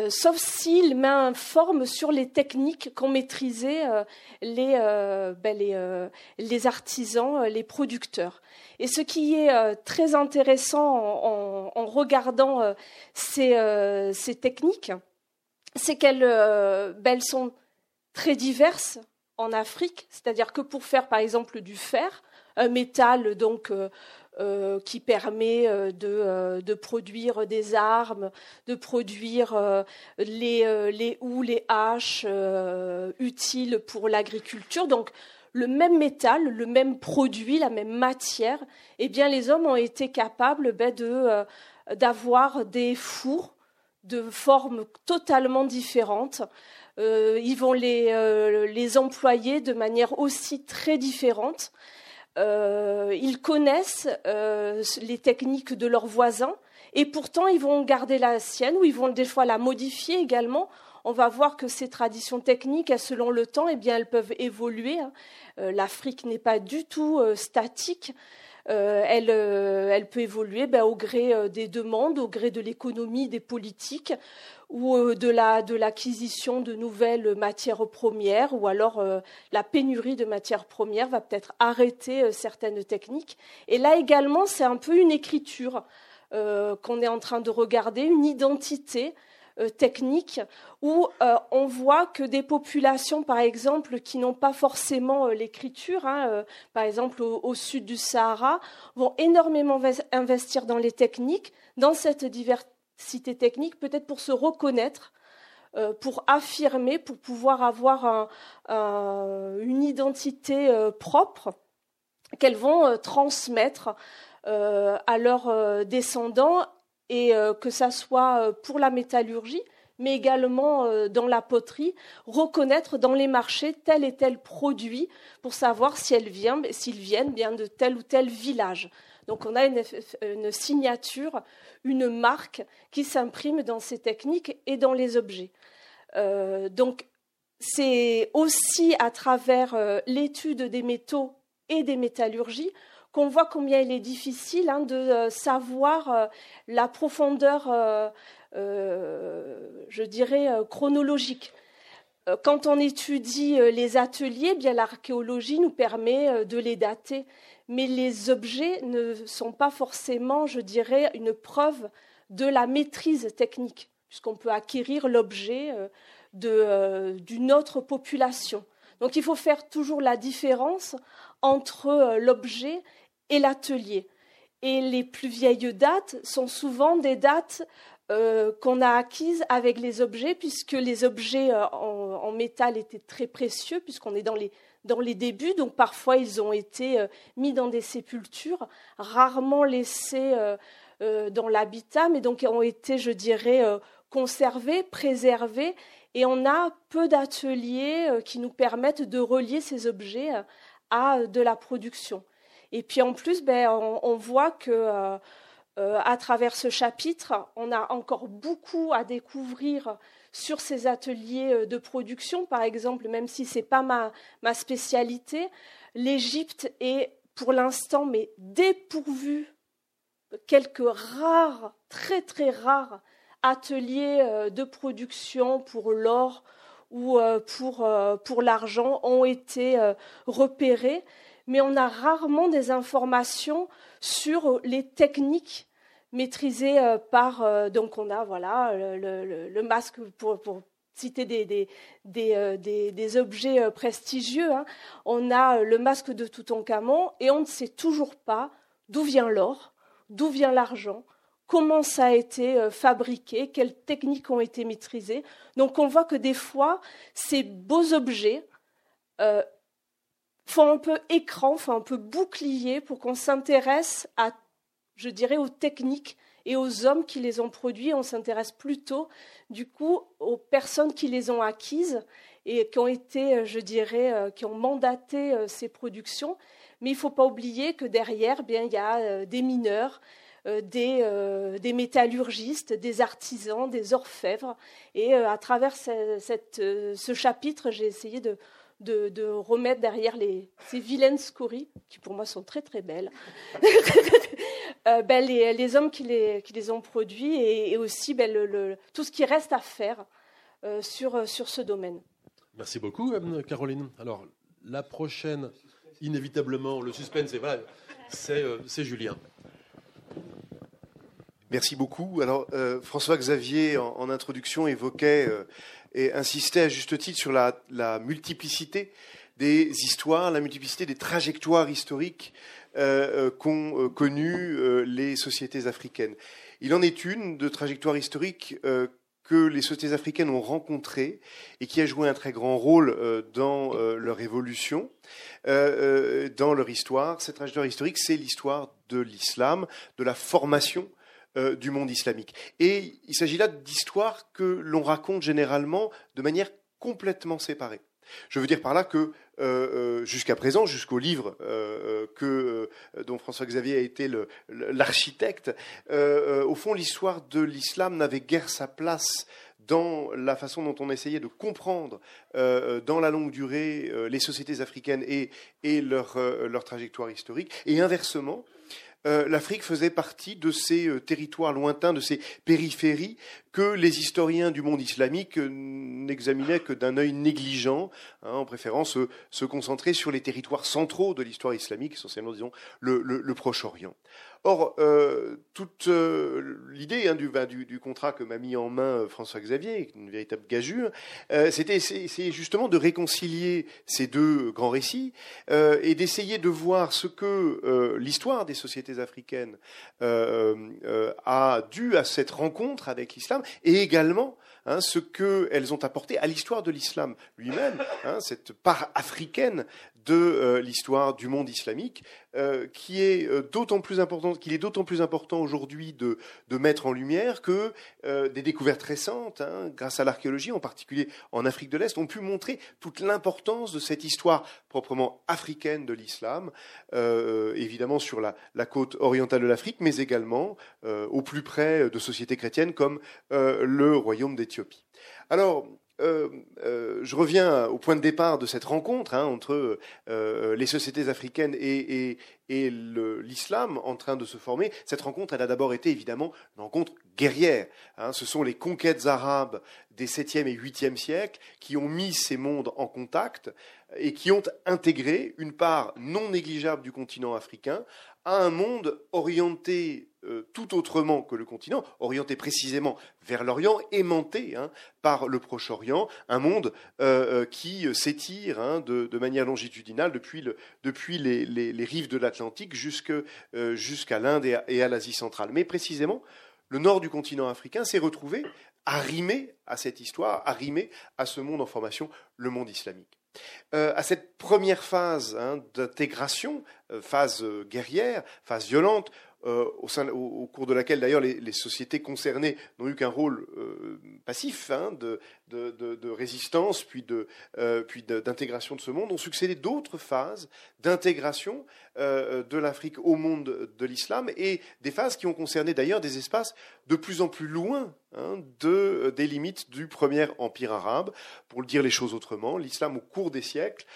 E: sauf s'il m'informe sur les techniques qu'ont maîtrisées les, ben les, artisans, les producteurs. Et ce qui est très intéressant en, regardant ces, ces, techniques, c'est qu'elles ben, sont très diverses en Afrique, c'est-à-dire que pour faire par exemple du fer, un métal donc euh, qui permet euh, euh, de, produire des armes, de produire les, les houes, les haches utiles pour l'agriculture. Donc le même métal, le même produit, la même matière, eh bien les hommes ont été capables ben, de, d'avoir des fours de formes totalement différentes. ils vont les, les employer de manière aussi très différente. Euh, ils connaissent euh, les techniques de leurs voisins et pourtant ils vont garder la sienne ou ils vont des fois la modifier également. On va voir que ces traditions techniques, selon le temps, eh bien, elles peuvent évoluer. Hein. Euh, L'Afrique n'est pas du tout statique. Elle, elle, peut évoluer ben, au gré des demandes, au gré de l'économie, des politiques ou euh, de l'acquisition de nouvelles matières premières, ou alors euh, la pénurie de matières premières va peut-être arrêter euh, certaines techniques. Et là également, c'est un peu une écriture qu'on est en train de regarder, une identité technique où on voit que des populations, par exemple, qui n'ont pas forcément l'écriture, hein, par exemple au, sud du Sahara, vont énormément investir dans les techniques, dans cette diversité cité technique, peut-être pour se reconnaître, euh, pour affirmer, pour pouvoir avoir une identité euh, propre qu'elles vont euh, transmettre à leurs descendants et que ça soit pour la métallurgie, mais également dans la poterie, reconnaître dans les marchés tel et tel produit pour savoir s'ils viennent bien de tel ou tel village. Donc on a une, signature, une marque qui s'imprime dans ces techniques et dans les objets. Euh, donc c'est aussi à travers euh, l'étude des métaux et des métallurgies qu'on voit combien il est difficile hein, de euh, savoir la profondeur, je dirais, chronologique. Quand on étudie les ateliers, bien l'archéologie nous permet de les dater mais les objets ne sont pas forcément, je dirais, une preuve de la maîtrise technique, puisqu'on peut acquérir l'objet euh, euh, d'une autre population. Donc il faut faire toujours la différence entre euh, l'objet et l'atelier. Et les plus vieilles dates sont souvent des dates qu'on a acquises avec les objets, puisque les objets en, métal étaient très précieux, puisqu'on est dans les dans les débuts. Donc parfois, ils ont été euh, mis dans des sépultures, rarement laissés euh, euh, dans l'habitat, mais donc ont été, je dirais, conservés, préservés. Et on a peu d'ateliers qui nous permettent de relier ces objets à de la production. Et puis en plus, ben, on, voit que à travers ce chapitre, on a encore beaucoup à découvrir sur ces ateliers euh, de production, par exemple, même si ce n'est pas ma, spécialité, l'Égypte est pour l'instant mais dépourvue quelques rares, très très rares ateliers euh, de production pour l'or ou euh, pour l'argent ont été repérés, mais on a rarement des informations sur les techniques maîtrisé euh, par. Euh, donc, on a voilà, le, masque pour, citer des, euh, objets prestigieux. Hein. On a le masque de Toutankhamon et on ne sait toujours pas d'où vient l'or, d'où vient l'argent, comment ça a été fabriqué, quelles techniques ont été maîtrisées. Donc on voit que des fois, ces beaux objets font un peu écran, font un peu bouclier pour qu'on s'intéresse à je dirais, aux techniques et aux hommes qui les ont produits. On s'intéresse plutôt, du coup, aux personnes qui les ont acquises et qui ont été, euh, je dirais, euh, qui ont mandaté euh, ces productions. Mais il ne faut pas oublier que derrière, bien, il y a des mineurs, des, métallurgistes, des artisans, des orfèvres. Et à travers ce chapitre, j'ai essayé de, de, remettre derrière les, ces vilaines scories, qui pour moi sont très très belles, ben, les, hommes qui les, qui les, ont produits et, aussi ben, le, tout ce qui reste à faire sur, sur ce domaine.
B: Merci beaucoup, Caroline. Alors, la prochaine, inévitablement, le suspense est vrai, c'est Julien.
F: Merci beaucoup. Alors, euh, François Xavier, en, introduction, évoquait euh, et insistait à juste titre sur la, multiplicité des histoires, la multiplicité des trajectoires historiques euh, qu'ont connues les sociétés africaines. Il en est une de trajectoire historique que les sociétés africaines ont rencontrée et qui a joué un très grand rôle dans leur évolution, dans leur histoire. Cette trajectoire historique, c'est l'histoire de l'islam, de la formation euh, du monde islamique. Et il s'agit là d'histoires que l'on raconte généralement de manière complètement séparée. Je veux dire par là que euh, euh, jusqu'à présent, jusqu'au livre que, dont François Xavier a été l'architecte, au fond, l'histoire de l'islam n'avait guère sa place dans la façon dont on essayait de comprendre dans la longue durée les sociétés africaines et, leur trajectoire historique. Et inversement, euh, l'Afrique faisait partie de ces euh, territoires lointains, de ces périphéries que les historiens du monde islamique euh, n'examinaient que d'un œil négligent, hein, en préférant se, concentrer sur les territoires centraux de l'histoire islamique, essentiellement, disons, le Proche-Orient. Or, euh, toute euh, l'idée hein, ben, du, contrat que m'a mis en main euh, François Xavier, une véritable gageure, c'était c'est justement de réconcilier ces deux grands récits et d'essayer de voir ce que l'histoire des sociétés africaines a dû à cette rencontre avec l'islam et également hein, ce qu'elles ont apporté à l'histoire de l'islam lui-même, hein, cette part africaine de l'histoire du monde islamique, euh, qui est euh, d'autant plus important, qu'il est d'autant plus important aujourd'hui de, de, mettre en lumière que des découvertes récentes, hein, grâce à l'archéologie, en particulier en Afrique de l'Est, ont pu montrer toute l'importance de cette histoire proprement africaine de l'islam, évidemment sur la, la, côte orientale de l'Afrique, mais également au plus près de sociétés chrétiennes comme le royaume d'Éthiopie. Alors, euh, euh, je reviens au point de départ de cette rencontre hein, entre euh, les sociétés africaines et, l'islam en train de se former. Cette rencontre, elle a d'abord été évidemment une rencontre guerrière. Hein. Ce sont les conquêtes arabes des 7e et 8e siècles qui ont mis ces mondes en contact et qui ont intégré une part non négligeable du continent africain à un monde orienté euh, tout autrement que le continent, orienté précisément vers l'Orient, aimanté hein, par le Proche-Orient, un monde euh, euh, qui s'étire hein, de, manière longitudinale depuis, les, rives de l'Atlantique jusqu'à l'Inde et à, l'Asie centrale. Mais précisément, le nord du continent africain s'est retrouvé arrimé à cette histoire, arrimé à ce monde en formation, le monde islamique. à cette première phase hein, d'intégration, phase guerrière, phase violente, euh, au, cours de laquelle d'ailleurs les, sociétés concernées n'ont eu qu'un rôle euh, passif hein, de, résistance puis euh, d'intégration de, ce monde, ont succédé d'autres phases d'intégration de l'Afrique au monde de l'islam et des phases qui ont concerné d'ailleurs des espaces de plus en plus loin hein, des limites du premier empire arabe. Pour le dire les choses autrement, l'islam au cours des siècles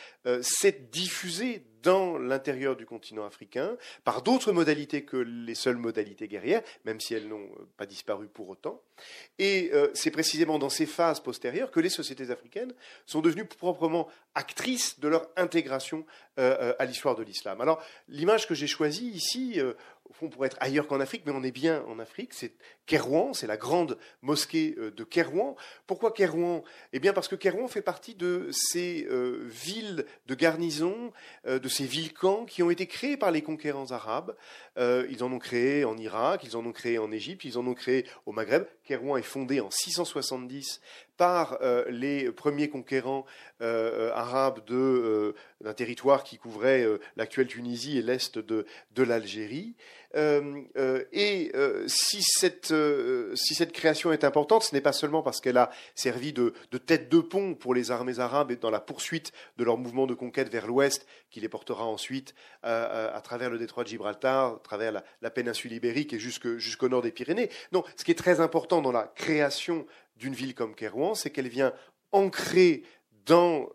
F: s'est diffusé dans l'intérieur du continent africain par d'autres modalités que les seules modalités guerrières, même si elles n'ont euh, pas disparu pour autant. Et euh, c'est précisément dans ces phases postérieures que les sociétés africaines sont devenues proprement actrices de leur intégration euh, à l'histoire de l'islam. Alors l'image que j'ai choisie ici, au fond, pour être ailleurs qu'en Afrique, mais on est bien en Afrique. C'est Kérouan, c'est la grande mosquée euh, de Kérouan. Pourquoi Kérouan Eh bien, parce que Kérouan fait partie de ces euh, villes de garnison, euh, de ces villes-camps qui ont été créées par les conquérants arabes. ils en ont créé en Irak, ils en ont créé en Égypte, ils en ont créé au Maghreb. Kérouan est fondé en 670 par les premiers conquérants arabes d'un territoire qui couvrait l'actuelle Tunisie et l'est de, de l'Algérie. Euh, euh, et euh, si cette, si, cette, création est importante, ce n'est pas seulement parce qu'elle a servi de, tête de pont pour les armées arabes dans la poursuite de leur mouvement de conquête vers l'ouest, qui les portera ensuite à travers le détroit de Gibraltar, à travers la, péninsule ibérique et jusqu'au nord des Pyrénées. Non, ce qui est très important dans la création d'une ville comme Kérouan, c'est qu'elle vient ancrer dans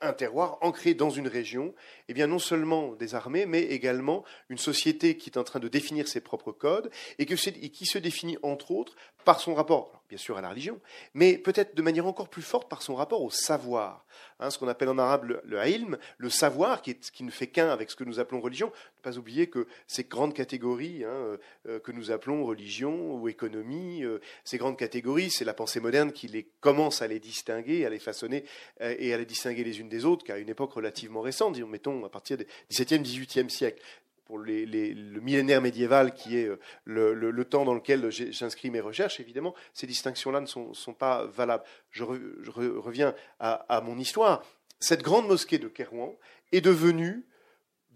F: un terroir, ancré dans une région, eh bien non seulement des armées, mais également une société qui est en train de définir ses propres codes et, qui se définit entre autres par son rapport, bien sûr à la religion, mais peut-être de manière encore plus forte par son rapport au savoir. Hein, ce qu'on appelle en arabe le, ilm, le savoir, qui, ne fait qu'un avec ce que nous appelons religion. Ne pas oublier que ces grandes catégories hein, euh, euh, que nous appelons religion ou économie, euh, ces grandes catégories, c'est la pensée moderne qui les commence à les distinguer, à les façonner et à les distinguer les unes des autres, qu'à une époque relativement récente, mettons à partir du XVIIe, XVIIIe siècle pour le millénaire médiéval, qui est euh, le, temps dans lequel j'inscris mes recherches, évidemment, ces distinctions-là ne sont, pas valables. Je, reviens à, mon histoire. Cette grande mosquée de Kérouan est devenue,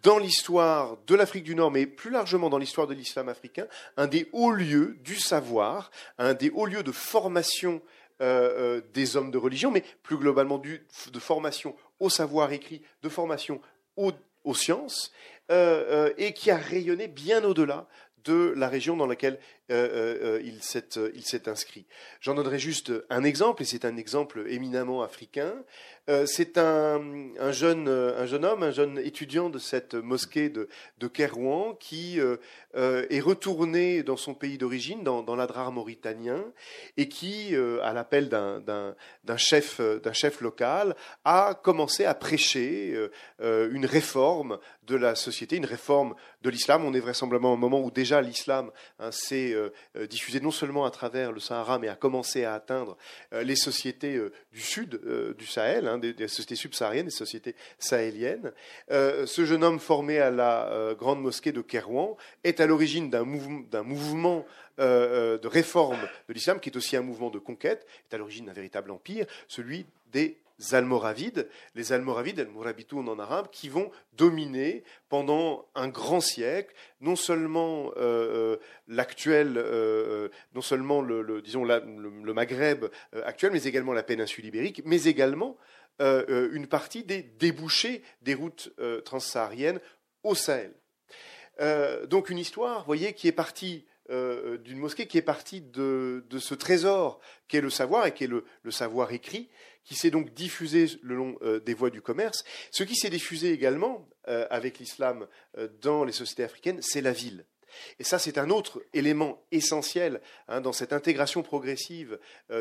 F: dans l'histoire de l'Afrique du Nord, mais plus largement dans l'histoire de l'islam africain, un des hauts lieux du savoir, un des hauts lieux de formation euh, euh, des hommes de religion, mais plus globalement de formation au savoir écrit, de formation aux sciences, euh, euh, et qui a rayonné bien au-delà de la région dans laquelle euh, il s'est inscrit. J'en donnerai juste un exemple, et c'est un exemple éminemment africain. c'est un, jeune, un jeune homme, un jeune étudiant de cette mosquée de, Kerouan qui est retourné dans son pays d'origine, dans, dans l'Adrar mauritanien, et qui, à l'appel d'un chef, chef local, a commencé à prêcher une réforme de la société, une réforme de l'islam. On est vraisemblablement au moment où déjà l'islam hein, s'est euh, euh, diffusé non seulement à travers le Sahara, mais a commencé à atteindre euh, les sociétés du sud du Sahel, hein, des, sociétés subsahariennes, des sociétés sahéliennes. ce jeune homme formé à la grande mosquée de Kérouan est à l'origine d'un mouvement de réforme de l'islam, qui est aussi un mouvement de conquête, est à l'origine d'un véritable empire, celui des Almoravides, les Almoravides, Almorabitoun en arabe, qui vont dominer pendant un grand siècle, non seulement euh, euh, l'actuel, euh, non seulement le, disons le, Maghreb actuel, mais également la péninsule ibérique, mais également une partie des débouchés des routes transsahariennes au Sahel. donc une histoire, vous voyez, qui est partie d'une mosquée qui est partie de, ce trésor qu'est le savoir et qui est le savoir écrit, qui s'est donc diffusé le long euh, des voies du commerce. Ce qui s'est diffusé également euh, avec l'islam euh, dans les sociétés africaines, c'est la ville. Et ça, c'est un autre élément essentiel hein, dans cette intégration progressive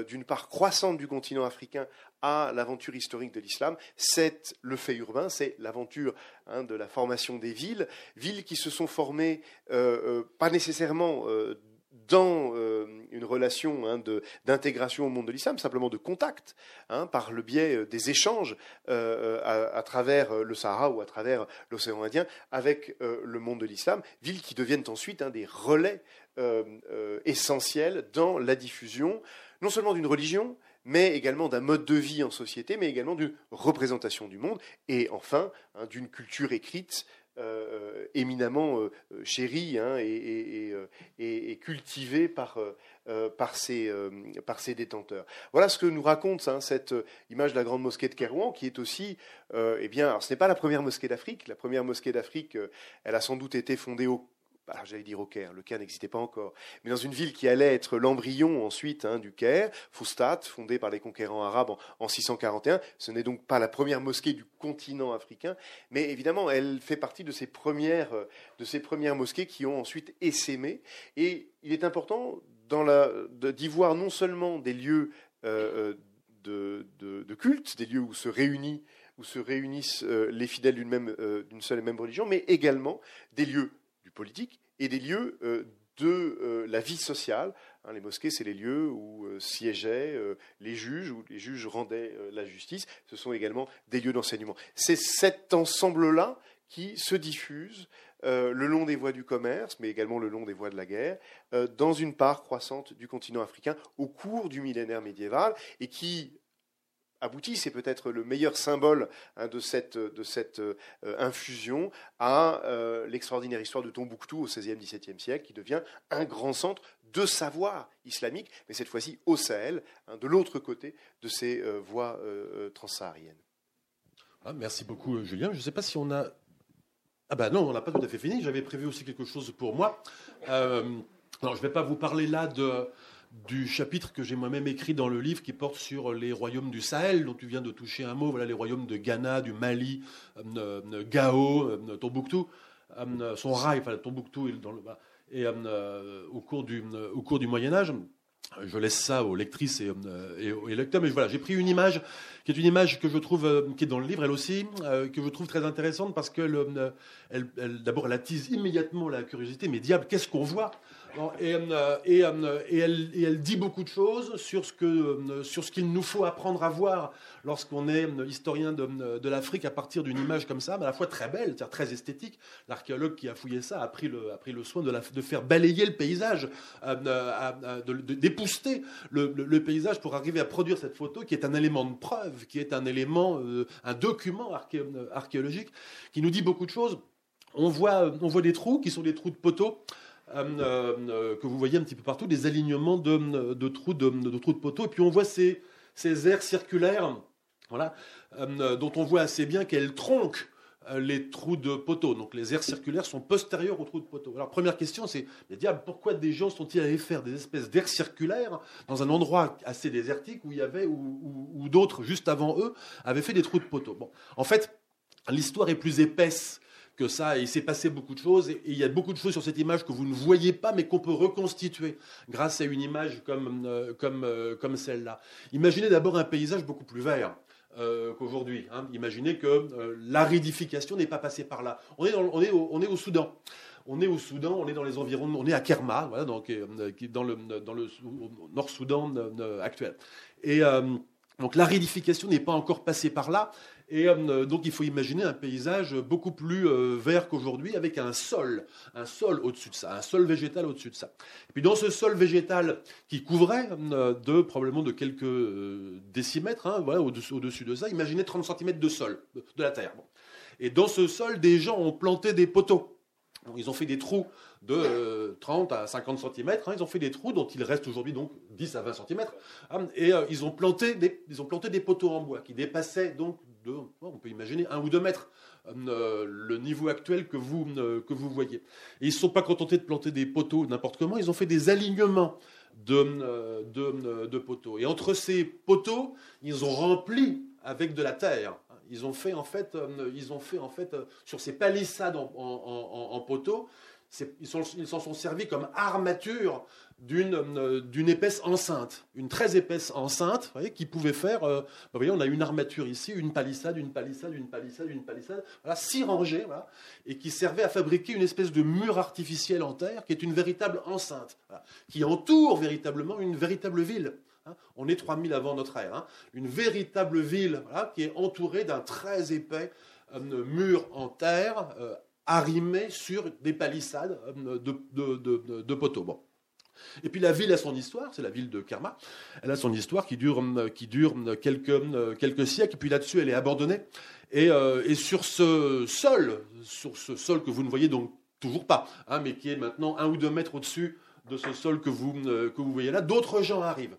F: d'une part croissante du continent africain à l'aventure historique de l'islam. C'est le fait urbain, c'est l'aventure hein, de la formation des villes, villes qui se sont formées pas nécessairement dans euh, une relation hein, d'intégration au monde de l'islam, simplement de contact, hein, par le biais euh, des échanges euh, à, travers le Sahara ou à travers l'océan Indien avec le monde de l'islam, villes qui deviennent ensuite hein, des relais essentiels dans la diffusion, non seulement d'une religion, mais également d'un mode de vie en société, mais également d'une représentation du monde, et enfin d'une culture écrite euh, éminemment euh, chéri hein, et, et, cultivé par, euh, par, ses, par ses détenteurs. Voilà ce que nous raconte hein, cette image de la grande mosquée de Kérouan, qui est aussi, eh bien, ce n'est pas la première mosquée d'Afrique. La première mosquée d'Afrique, elle a sans doute été fondée au alors j'allais dire au Caire, le Caire n'existait pas encore, mais dans une ville qui allait être l'embryon ensuite hein, du Caire, Fustat, fondée par les conquérants arabes en, 641. Ce n'est donc pas la première mosquée du continent africain, mais évidemment, elle fait partie de ces premières, de ces premières mosquées qui ont ensuite essaimé. Et il est important d'y voir non seulement des lieux euh, de, de, culte, des lieux où se réunissent où se réunissent euh, les fidèles d'une euh, d'une seule et même religion, mais également des lieux politique et des lieux euh, de euh, la vie sociale. Hein, les mosquées, c'est les lieux où euh, siégeaient les juges, où les juges rendaient la justice. Ce sont également des lieux d'enseignement. C'est cet ensemble-là qui se diffuse le long des voies du commerce, mais également le long des voies de la guerre, dans une part croissante du continent africain au cours du millénaire médiéval, et qui aboutit, c'est peut-être le meilleur symbole hein, de cette, de cette euh, infusion à euh, l'extraordinaire histoire de Tombouctou au XVIe, XVIIe siècle, qui devient un grand centre de savoir islamique, mais cette fois-ci au Sahel, hein, de l'autre côté de ces euh, voies transsahariennes.
B: Ah, merci beaucoup, Julien. Je ne sais pas si on a. Ah ben non, on n'a pas tout à fait fini. J'avais prévu aussi quelque chose pour moi. alors, je ne vais pas vous parler là de du chapitre que j'ai moi-même écrit dans le livre qui porte sur les royaumes du Sahel, dont tu viens de toucher un mot, voilà les royaumes de Ghana, du Mali, euh, Gao, euh, Tombouctou, euh, son rail, enfin Tombouctou dans le, et au cours du au cours du Moyen Âge. Je laisse ça aux lectrices et, et aux lecteurs, mais voilà, j'ai pris une image qui est une image que je trouve, qui est dans le livre elle aussi, que je trouve très intéressante parce que d'abord elle attise immédiatement la curiosité, mais diable, qu'est-ce qu'on voit? Et, euh, euh, et, elle, dit beaucoup de choses sur ce euh, qu'il nous faut apprendre à voir lorsqu'on est historien de, l'Afrique à partir d'une image comme ça, mais à la fois très belle, très esthétique. L'archéologue qui a fouillé ça a pris le, a pris le soin de, faire balayer le paysage, d'épouster le, le, paysage pour arriver à produire cette photo qui est un élément de preuve, qui est un élément, un document archéologique qui nous dit beaucoup de choses. On voit, on voit des trous qui sont des trous de poteaux. Euh, euh, que vous voyez un petit peu partout, des alignements de, trous, de, trous de poteaux. Et puis on voit ces, aires circulaires, voilà, euh, dont on voit assez bien qu'elles tronquent les trous de poteaux. Donc les aires circulaires sont postérieures aux trous de poteaux. Alors première question, c'est diable, pourquoi des gens sont-ils allés faire des espèces d'aires circulaires dans un endroit assez désertique où il y avait ou, d'autres juste avant eux avaient fait des trous de poteaux? Bon, en fait, l'histoire est plus épaisse que ça. il s'est passé beaucoup de choses. Et, il y a beaucoup de choses sur cette image que vous ne voyez pas, mais qu'on peut reconstituer grâce à une image comme, euh, comme, euh, comme celle-là. Imaginez d'abord un paysage beaucoup plus vert. Euh, qu'aujourd'hui. Hein. Imaginez que l'aridification n'est pas passée par là. On est, on, est au, on est au Soudan. On est au Soudan, on est dans les environs, on est à Kerma, voilà, donc, dans le, dans le Nord-Soudan actuel. Et donc l'aridification n'est pas encore passée par là, et euh, donc il faut imaginer un paysage beaucoup plus euh, vert qu'aujourd'hui avec un sol, un sol au-dessus de ça, un sol végétal au-dessus de ça. Et puis dans ce sol végétal qui couvrait euh, de probablement de quelques décimètres, hein, voilà, au-dessus, au-dessus de ça, imaginez 30 cm de sol, de la terre. Et dans ce sol, des gens ont planté des poteaux. Ils ont fait des trous de 30 à 50 cm. Hein. ils ont fait des trous dont il reste aujourd'hui donc 10 à 20 cm. Hein. et ils, ont planté des, ils ont planté des poteaux en bois qui dépassaient donc on peut imaginer, un ou deux mètres, euh, le niveau actuel que vous, euh, que vous voyez. Ils ne se sont pas contentés de planter des poteaux n'importe comment, ils ont fait des alignements de, euh, de, poteaux. Et entre ces poteaux, ils ont rempli avec de la terre. Ils ont fait en fait, en fait sur ces palissades en, poteaux, ils s'en sont servis comme armature euh, d'une épaisse enceinte, une très épaisse enceinte, qui pouvait faire, euh, bah, vous voyez, on a une armature ici, une palissade, une palissade, une palissade, une palissade, voilà, six rangées, et qui servait à fabriquer une espèce de mur artificiel en terre, qui est une véritable enceinte, qui entoure véritablement une véritable ville. Hein. On est 3000 avant notre ère, hein. une véritable ville qui est entourée d'un très épais euh, mur en terre, arrimé sur des palissades de, de, poteaux. Et puis la ville a son histoire, c'est la ville de Kerma. Elle a son histoire qui dure, dure quelques, siècles, et puis là-dessus, elle est abandonnée. Et, euh, sur ce sol, sur ce sol que vous ne voyez donc toujours pas, hein, mais qui est maintenant un ou deux mètres au-dessus de ce sol euh, que vous voyez là, d'autres gens arrivent.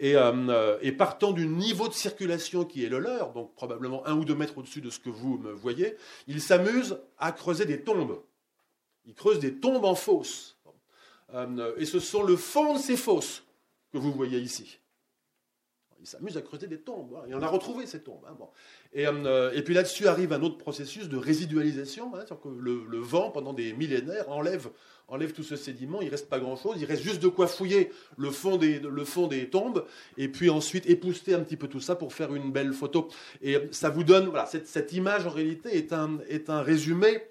B: Et, euh, et partant du niveau de circulation qui est le leur, donc probablement un ou deux mètres au-dessus de ce que vous me voyez, ils s'amusent à creuser des tombes. Ils creusent des tombes en fosse. Euh, et ce sont le fond de ces fosses que vous voyez ici. Il s'amuse à creuser des tombes. Hein. Il en a retrouvé ces tombes. Hein, euh, et, puis là-dessus arrive un autre processus de résidualisation. Hein, le, vent, pendant des millénaires, enlève, tout ce sédiment. Il ne reste pas grand-chose. Il reste juste de quoi fouiller le fond, des, tombes. Et puis ensuite épousseter un petit peu tout ça pour faire une belle photo. Et euh, ça vous donne. Voilà, cette, image, en réalité, est un, résumé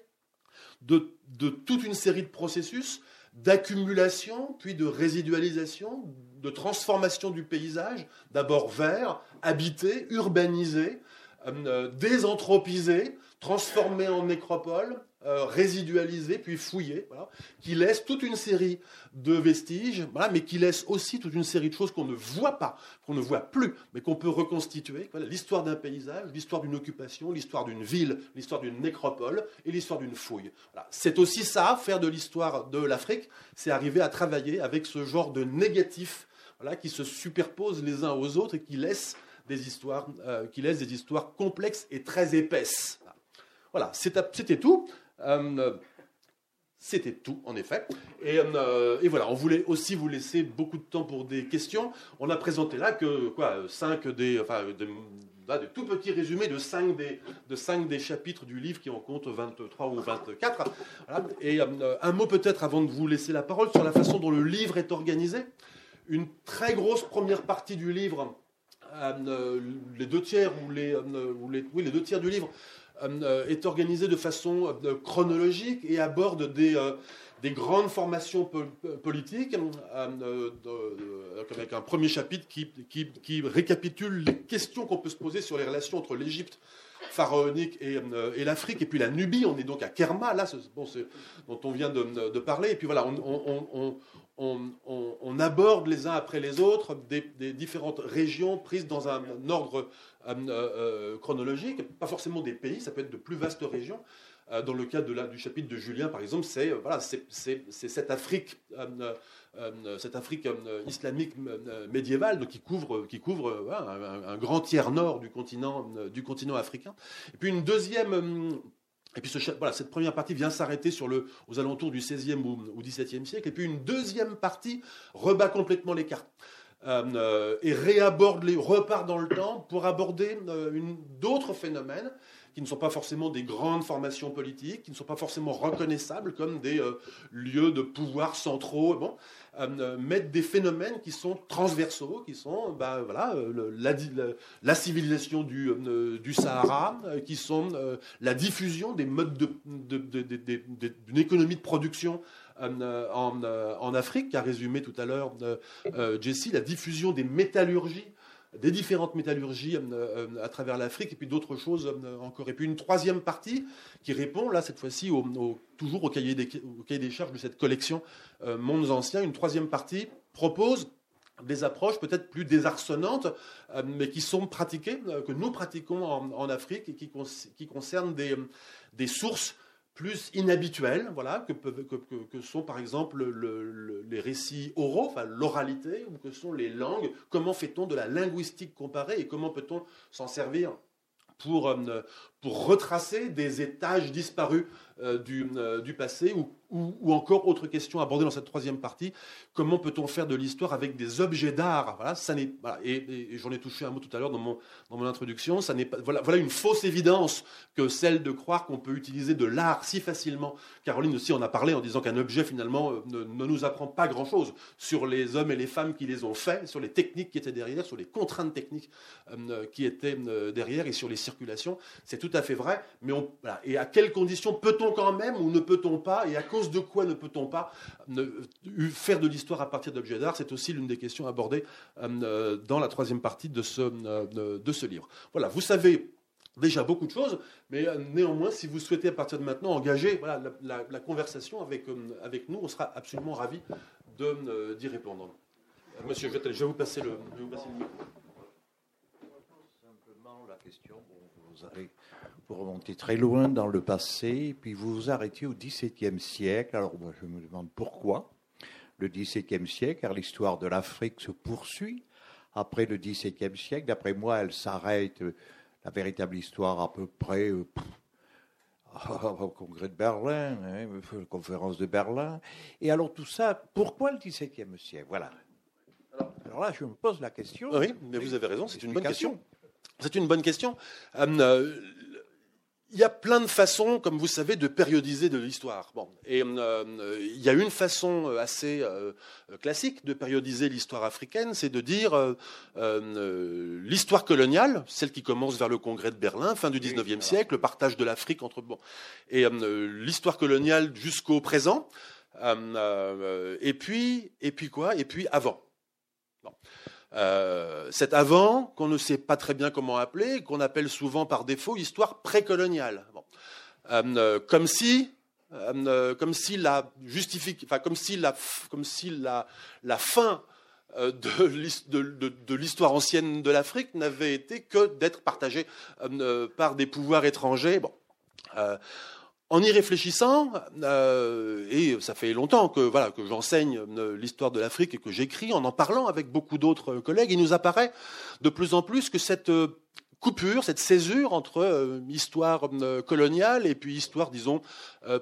B: de toute une série de processus d'accumulation, puis de résidualisation, de transformation du paysage, d'abord vert, habité, urbanisé, euh, désanthropisé, transformé en nécropole, euh, résidualisé, puis fouillé, qui laisse toute une série de vestiges, mais qui laisse aussi toute une série de choses qu'on ne voit pas, qu'on ne voit plus, mais qu'on peut reconstituer. l'histoire d'un paysage, l'histoire d'une occupation, l'histoire d'une ville, l'histoire d'une nécropole et l'histoire d'une fouille. C'est aussi ça, faire de l'histoire de l'Afrique, c'est arriver à travailler avec ce genre de négatifs qui se superposent les uns aux autres et qui laissent des histoires, euh, qui laissent des histoires complexes et très épaisses. Voilà, c'était tout. Euh, C'était tout, en effet. Et, euh, et, voilà, on voulait aussi vous laisser beaucoup de temps pour des questions. On a présenté là que quoi, cinq des, enfin, des, de tout petits résumés de 5 des, de cinq des chapitres du livre qui en compte 23 ou 24. Et euh, un mot peut-être avant de vous laisser la parole sur la façon dont le livre est organisé. Une très grosse première partie du livre, les deux tiers ou les, ou les, oui, les deux tiers du livre est organisé de façon euh, chronologique et aborde des, euh, des grandes formations politiques, avec un premier chapitre qui, récapitule les questions qu'on peut se poser sur les relations entre l'Égypte pharaonique et, l'Afrique, et puis la Nubie, on est donc à Kerma, là, bon, dont on vient de, parler, et puis voilà, on, aborde les uns après les autres des, différentes régions prises dans un ordre euh, euh, chronologique, pas forcément des pays, ça peut être de plus vastes régions. Euh, dans le cas du chapitre de Julien, par exemple, c'est voilà, cette Afrique, cette Afrique islamique médiévale qui couvre, un, grand tiers nord du continent, africain. Et puis une deuxième et puis ce, voilà, cette première partie vient s'arrêter aux alentours du XVIe ou, ou XVIIe siècle. Et puis une deuxième partie rebat complètement les cartes. Euh, et réaborde les, repart dans le temps pour aborder euh, d'autres phénomènes qui ne sont pas forcément des grandes formations politiques, qui ne sont pas forcément reconnaissables comme des euh, lieux de pouvoir centraux, bon, mais des phénomènes qui sont transversaux, qui sont bah, la, civilisation du, Sahara, qui sont la diffusion des modes d'une économie de production en, euh, en, Afrique, qu'a résumé tout à l'heure euh, Jessie, la diffusion des métallurgies des différentes métallurgies à travers l'Afrique, et puis d'autres choses encore. Et puis une troisième partie qui répond, là, cette fois-ci, toujours au cahier, des, charges de cette collection Mondes Anciens. Une troisième partie propose des approches peut-être plus désarçonnantes, mais qui sont pratiquées, que nous pratiquons en, Afrique, et qui, concernent des sources plus inhabituels, voilà, que, sont par exemple les récits oraux, l'oralité, ou que sont les langues. Comment fait-on de la linguistique comparée et comment peut-on s'en servir pour, euh, retracer des étages disparus du, euh, du, passé ou, ou, encore autre question abordée dans cette troisième partie. Comment peut-on faire de l'histoire avec des objets d'art? Voilà ça n'est et, j'en ai touché un mot tout à l'heure dans mon, dans mon introduction. Ça n'est pas voilà, voilà une fausse évidence que celle de croire qu'on peut utiliser de l'art si facilement. Caroline aussi en a parlé en disant qu'un objet finalement ne, ne, nous apprend pas grand chose sur les hommes et les femmes qui les ont faits sur les techniques qui étaient derrière sur les contraintes techniques euh, qui étaient derrière et sur les circulations. C'est tout à fait vrai, mais on, et à quelles conditions peut-on quand même ou ne peut-on pas, et à cause de quoi ne peut-on pas ne, faire de l'histoire à partir d'objets d'art? C'est aussi l'une des questions abordées euh, dans la troisième partie de ce, euh, livre. Voilà, vous savez déjà beaucoup de choses, mais euh, néanmoins, si vous souhaitez à partir de maintenant engager la, conversation avec, nous, on sera absolument ravis d'y répondre. Monsieur je vais vous passer le, micro.
G: Simplement la question, vous vous remontez très loin dans le passé, puis vous vous arrêtez au XVIIe siècle. Alors moi, je me demande pourquoi le XVIIe siècle, car l'histoire de l'Afrique se poursuit après le XVIIe siècle. D'après moi, elle s'arrête, la véritable histoire, à peu près euh, au congrès de Berlin, hein, la conférence de Berlin. Et alors tout ça, pourquoi le XVIIe siècle? Voilà. Alors, là, je me pose la question.
B: Oui, mais vous avez raison, c'est une bonne question. C'est une bonne question. Euh, il y a plein de façons, comme vous savez, de périodiser de l'histoire. Bon, et euh, il y a une façon euh, assez euh, classique de périodiser l'histoire africaine, c'est de dire l'histoire coloniale, celle qui commence vers le Congrès de Berlin, fin du XIXe siècle, le partage de l'Afrique entre bon, et l'histoire coloniale jusqu'au présent, et puis et puis quoi, et puis avant. Bon. Euh, cet avant, qu'on ne sait pas très bien comment appeler, qu'on appelle souvent par défaut histoire précoloniale. Euh, euh comme si, comme si la enfin comme si la, comme si la, fin de, l'histoire ancienne de l'Afrique n'avait été que d'être partagée par des pouvoirs étrangers. En y réfléchissant, euh, et ça fait longtemps que voilà que j'enseigne euh, l'histoire de l'Afrique et que j'écris, en en parlant avec beaucoup d'autres collègues, il nous apparaît de plus en plus que cette euh, coupure, cette césure entre histoire coloniale et puis histoire, disons,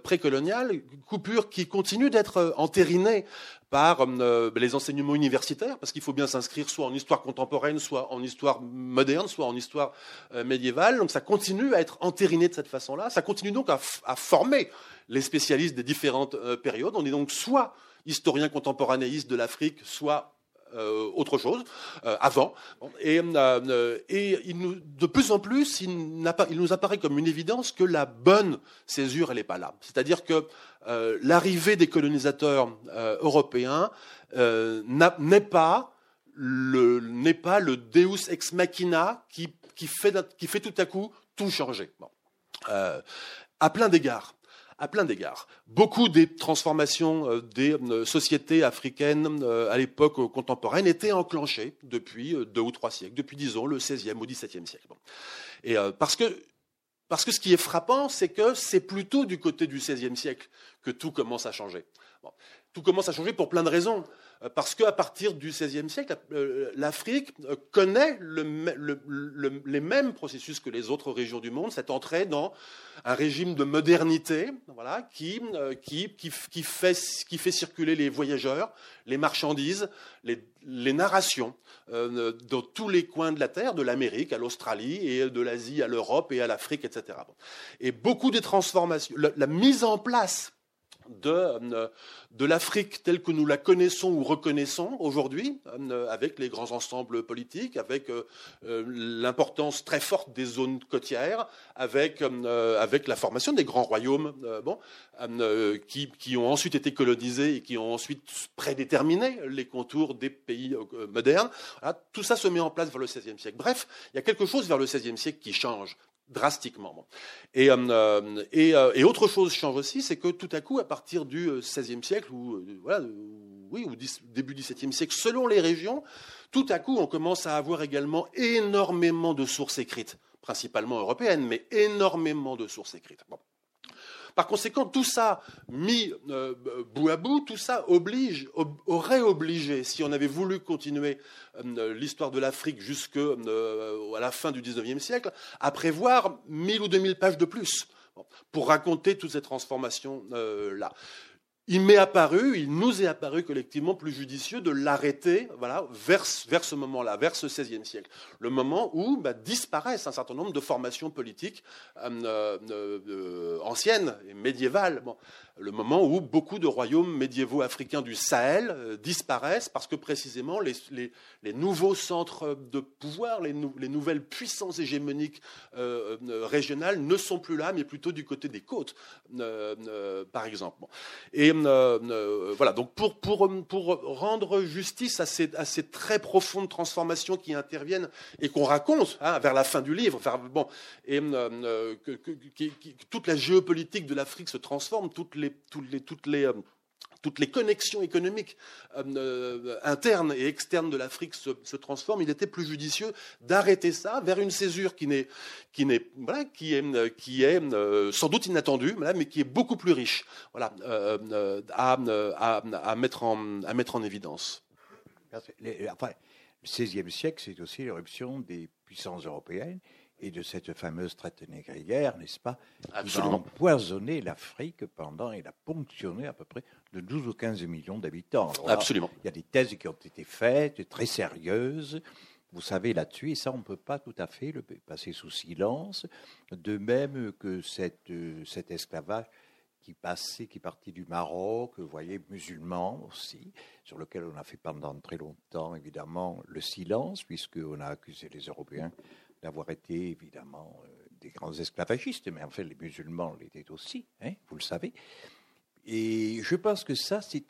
B: précoloniale, coupure qui continue d'être entérinée par euh, les enseignements universitaires, parce qu'il faut bien s'inscrire soit en histoire contemporaine, soit en histoire moderne, soit en histoire euh, médiévale. Donc ça continue à être entériné de cette façon-là. Ça continue donc à, former les spécialistes des différentes euh, périodes. On est donc soit historien contemporanéiste de l'Afrique, soit autre chose avant. Et, de plus en plus, il, il, nous apparaît comme une évidence que la bonne césure, elle n'est pas là. C'est-à-dire que euh, l'arrivée des colonisateurs euh, européens euh, n'est pas le n'est pas le Deus ex machina qui, qui, fait, qui fait tout à coup tout changer. à plein d'égards. À plein d'égards. Beaucoup des transformations des sociétés africaines à l'époque contemporaine étaient enclenchées depuis deux ou trois siècles, depuis disons le XVIe ou XVIIe siècle. Et parce que parce que ce qui est frappant, c'est que c'est plutôt du côté du XVIe siècle que tout commence à changer. Tout commence à changer pour plein de raisons. Euh, parce qu'à partir du XVIe siècle, euh, l'Afrique euh, connaît les mêmes processus que les autres régions du monde, cette entrée dans un régime de modernité voilà, qui, qui, fait, circuler les voyageurs, les marchandises, les, narrations dans tous les coins de la Terre, de l'Amérique à l'Australie et de l'Asie à l'Europe et à l'Afrique, etc. Et beaucoup des transformations, la mise en place de, euh, de l'Afrique telle que nous la connaissons ou reconnaissons aujourd'hui, euh, avec les grands ensembles politiques, avec euh, l'importance très forte des zones côtières, avec, avec la formation des grands royaumes bon, qui, qui, ont ensuite été colonisés et qui ont ensuite prédéterminé les contours des pays modernes. tout ça se met en place vers le XVIe siècle. Bref, il y a quelque chose vers le XVIe siècle qui change drastiquement. Et, euh, euh, et, autre chose change aussi, c'est que tout à coup, à partir du XVIe euh, siècle, ou, voilà, oui, ou début XVIIe siècle, selon les régions, tout à coup, on commence à avoir également énormément de sources écrites, principalement européennes, mais énormément de sources écrites. Par conséquent, tout ça mis euh, bout à bout, tout ça oblige, aurait obligé, si on avait voulu continuer euh, l'histoire de l'Afrique jusqu'à euh, la fin du XIXe siècle, à prévoir 1000 ou 2000 pages de plus pour raconter toutes ces transformations-là il m'est apparu, il nous est apparu collectivement plus judicieux de l'arrêter vers, ce moment-là, vers ce XVIe siècle. Le moment où bah, disparaissent un certain nombre de formations politiques euh, euh, euh, anciennes et médiévales. Le moment où beaucoup de royaumes médiévaux africains du Sahel euh, disparaissent parce que précisément les, nouveaux centres de pouvoir, les, les nouvelles puissances hégémoniques euh, euh, régionales ne sont plus là, mais plutôt du côté des côtes, par exemple. Et voilà, donc pour, pour, pour rendre justice à ces, très profondes transformations qui interviennent et qu'on raconte hein, vers la fin du livre, bon, et que, toute la géopolitique de l'Afrique se transforme, toutes les toutes les, toutes les, euh, toutes les connexions économiques euh, euh, internes et externes de l'Afrique se, transforment, il était plus judicieux d'arrêter ça vers une césure qui, n'est, qui, n'est, voilà, qui est, qui est sans doute inattendue, mais qui est beaucoup plus riche voilà, à, à, mettre en, à mettre en évidence.
G: enfin, le XVIe siècle, c'est aussi l'éruption des puissances européennes et de cette fameuse traite négrière, n'est-ce pas Absolument. Qui a empoisonné l'Afrique pendant, il a ponctionné à peu près de 12 ou 15 millions d'habitants.
B: Absolument.
G: Il y a des thèses qui ont été faites, très sérieuses. Vous savez là-dessus, et ça, on ne peut pas tout à fait le passer sous silence. De même que cette, cet esclavage qui passait, qui partit du Maroc, vous voyez, musulman aussi, sur lequel on a fait pendant très longtemps, évidemment, le silence, puisqu'on a accusé les Européens d'avoir été évidemment euh, des grands esclavagistes, mais en fait les musulmans l'étaient aussi, hein, vous le savez. Et je pense que ça, c'est.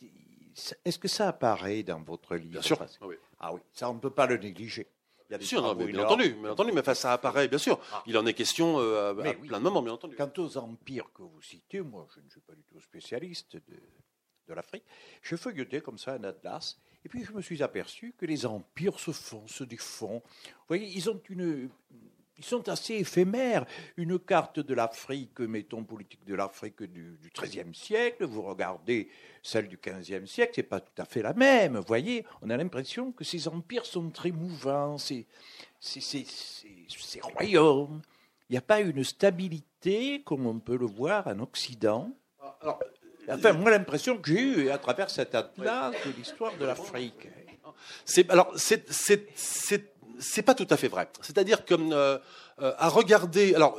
G: Est-ce que ça apparaît dans votre livre?
B: Bien sûr.
G: Ah, ah oui. ça on ne peut pas le négliger.
B: Bien sûr, bien entendu, bien entendu, mais ça apparaît, bien sûr. Ah. Il en est question euh, à, plein de moments, bien entendu.
G: Quant aux empires que vous citez, moi, je ne suis pas du tout spécialiste de, de l'Afrique. Je feuilletais comme ça un atlas, et puis je me suis aperçu que les empires se font, se défont. Vous voyez, ils ont une, ils sont assez éphémères. Une carte de l'Afrique, mettons politique de l'Afrique du XIIIe siècle, vous regardez celle du XVe siècle, c'est pas tout à fait la même. Vous voyez, on a l'impression que ces empires sont très mouvants, ces, ces, ces, ces royaumes. Il n'y a pas une stabilité comme on peut le voir en Occident. Enfin, moi, l'impression que j'ai eue à travers cet atlas de l'histoire de l'Afrique.
B: Alors c'est c'est pas tout à fait vrai. C'est-à-dire comme euh, euh, à regarder. Alors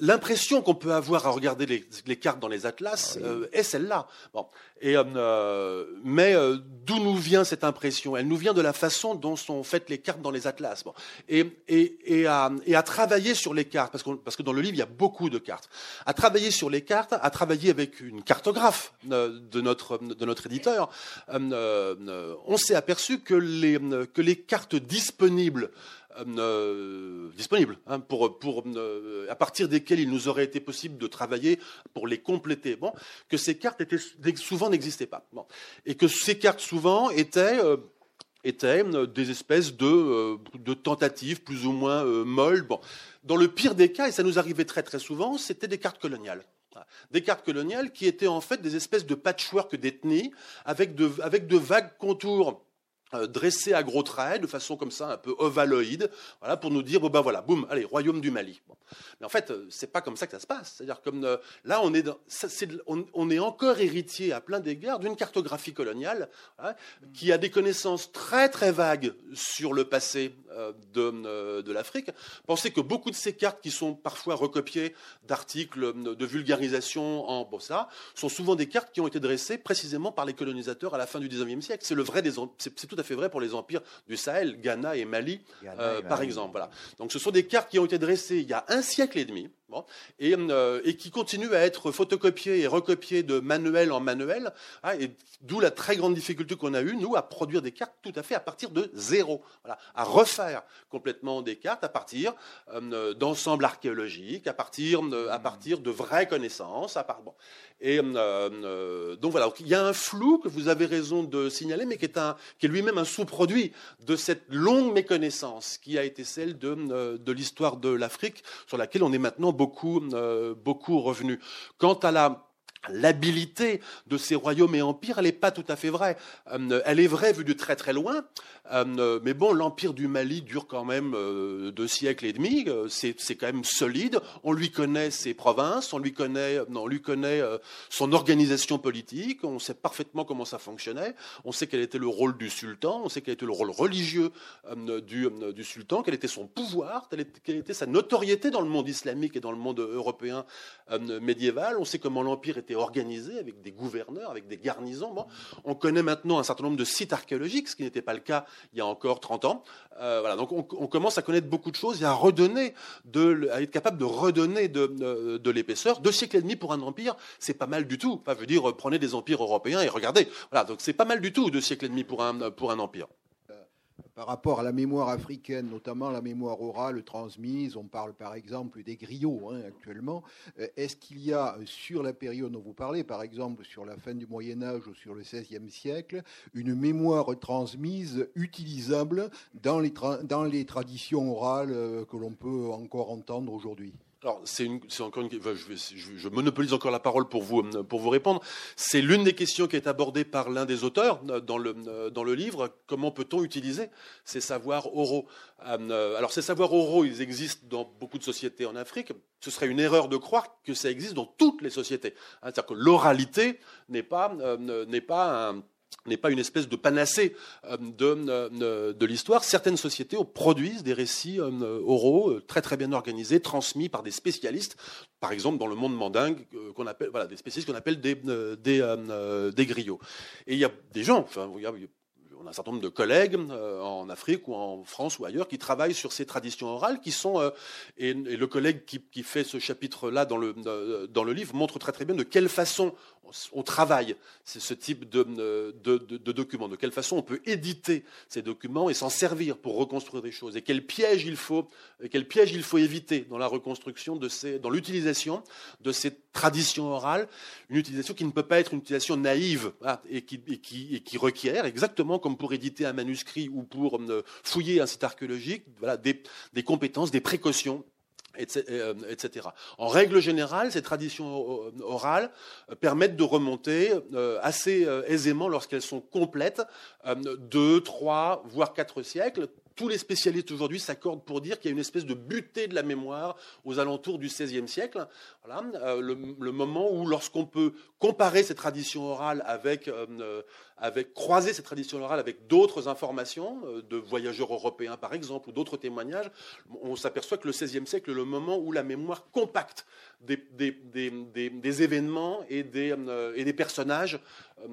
B: l'impression qu'on peut avoir à regarder les, cartes dans les atlas ah euh, est celle-là. Bon. Et, euh, mais euh, d'où nous vient cette impression? Elle nous vient de la façon dont sont faites les cartes dans les atlas. Bon. Et, et, et, à, et, à, travailler sur les cartes, parce, parce, que dans le livre, il y a beaucoup de cartes. À travailler sur les cartes, à travailler avec une cartographe de notre, de notre éditeur, on s'est aperçu que les, que les cartes disponibles euh, euh, disponibles hein, pour, euh, à partir desquelles il nous aurait été possible de travailler pour les compléter. Bon, que ces cartes étaient, souvent n'existaient pas. Et que ces cartes souvent étaient étaient des espèces de, de, tentatives plus ou moins molles. Bon. Dans le pire des cas, et ça nous arrivait très très souvent, c'était des cartes coloniales. Des cartes coloniales qui étaient en fait des espèces de patchwork d'ethnie avec de, avec de vagues contours dressé à gros traits, de façon comme ça, un peu ovaloïde, voilà, pour nous dire, bon ben voilà, boum, allez, royaume du Mali. Mais en fait, euh, c'est pas comme ça que ça se passe. C'est-à-dire comme euh, là, on est, on, est, encore héritier à plein d'égards d'une cartographie coloniale hein, qui a des connaissances très très vagues sur le passé de, de l'Afrique. Pensez que beaucoup de ces cartes qui sont parfois recopiées d'articles de vulgarisation en bossa sont souvent des cartes qui ont été dressées précisément par les colonisateurs à la fin du 19e siècle. C'est le vrai c'est tout à fait vrai pour les empires du Sahel, Ghana et Mali, euh, par exemple. Voilà. Donc ce sont des cartes qui ont été dressées il y a un siècle et demi, euh, et, qui continuent à être photocopiées et recopiées de manuel en manuel, hein, et d'où la très grande difficulté qu'on a eue, nous, à produire des cartes tout à fait à partir de zéro, voilà, à refaire complètement des cartes à partir euh, d'ensembles archéologiques, à partir, à hmm. partir de vraies connaissances. À part, bon. Et euh, donc voilà, il y a un flou que vous avez raison de signaler, mais qui est, un, qui est lui-même un sous-produit de cette longue méconnaissance qui a été celle de, de l'histoire de l'Afrique, sur laquelle on est maintenant beaucoup, euh, beaucoup revenu. Quant à la l'habilité de ces royaumes et empires, elle n'est pas tout à fait vraie. Euh, elle est vraie vue de très très loin, euh, mais bon, l'empire du Mali dure quand même euh, deux siècles et demi, c'est quand même solide. On lui connaît ses provinces, on lui connaît, on lui connaît son organisation politique, on sait parfaitement comment ça fonctionnait, on sait quel était le rôle du sultan, on sait quel était le rôle religieux du, du, sultan, quel était son pouvoir, quelle était sa notoriété dans le monde islamique et dans le monde européen médiéval, on sait comment l'empire était organisé avec des gouverneurs, avec des garnisons. Bon, on connaît maintenant un certain nombre de sites archéologiques, ce qui n'était pas le cas il y a encore 30 ans. Euh, voilà, donc on, commence à connaître beaucoup de choses et à redonner, de, à être capable de redonner de, de, l'épaisseur. Deux siècles et demi pour un empire, c'est pas mal du tout. Pas veut dire prenez des empires européens et regardez. Voilà, donc c'est pas mal du tout deux siècles et demi pour un, pour un empire
H: par rapport à la mémoire africaine, notamment la mémoire orale transmise. On parle par exemple des griots hein, actuellement. Euh, est-ce qu'il y a sur la période dont vous parlez, par exemple sur la fin du Moyen Âge ou sur le XVIe siècle, une mémoire transmise utilisable dans les, dans les traditions orales euh, que l'on peut encore entendre aujourd'hui?
B: Alors, c'est encore une, je, monopolise encore la parole pour vous, pour vous répondre. C'est l'une des questions qui est abordée par l'un des auteurs euh, dans le, euh, dans le livre. Comment peut-on utiliser ces savoirs oraux? Euh, Alors, ces savoirs oraux, ils existent dans beaucoup de sociétés en Afrique. Ce serait une erreur de croire que ça existe dans toutes les sociétés. Hein, c'est-à-dire que l'oralité n'est pas, n'est pas un n'est pas une espèce de panacée euh, de, de l'histoire. Certaines sociétés produisent des récits euh, oraux euh, très très bien organisés, transmis par des spécialistes, par exemple dans le monde mandingue, qu'on appelle des spécialistes qu'on appelle des griots. Et il y a des gens, on a un certain nombre de collègues en Afrique ou en France ou ailleurs qui travaillent sur ces traditions orales qui sont et, le collègue qui, qui fait ce chapitre là dans le dans le livre montre très très bien de quelle façon on travaille ce type de, de, documents, de quelle façon on peut éditer ces documents et s'en servir pour reconstruire des choses, et quel piège il faut, éviter dans la reconstruction de ces, dans l'utilisation de ces traditions orales, une utilisation qui ne peut pas être une utilisation naïve et, qui, qui, requiert, exactement comme pour éditer un manuscrit ou pour fouiller un site archéologique, des compétences, des précautions etc. Euh, en règle générale, ces traditions orales euh, permettent de remonter euh, assez aisément, lorsqu'elles sont complètes, deux, trois, voire quatre siècles. Tous les spécialistes aujourd'hui s'accordent pour dire qu'il y a une espèce de butée de la mémoire aux alentours du XVIe siècle. Voilà, le, moment où, lorsqu'on peut comparer ces traditions orales avec avec croiser cette tradition orale avec d'autres informations, euh, de voyageurs européens par exemple, ou d'autres témoignages, on s'aperçoit que le XVIe siècle est le moment où la mémoire compacte des, événements et des, euh, personnages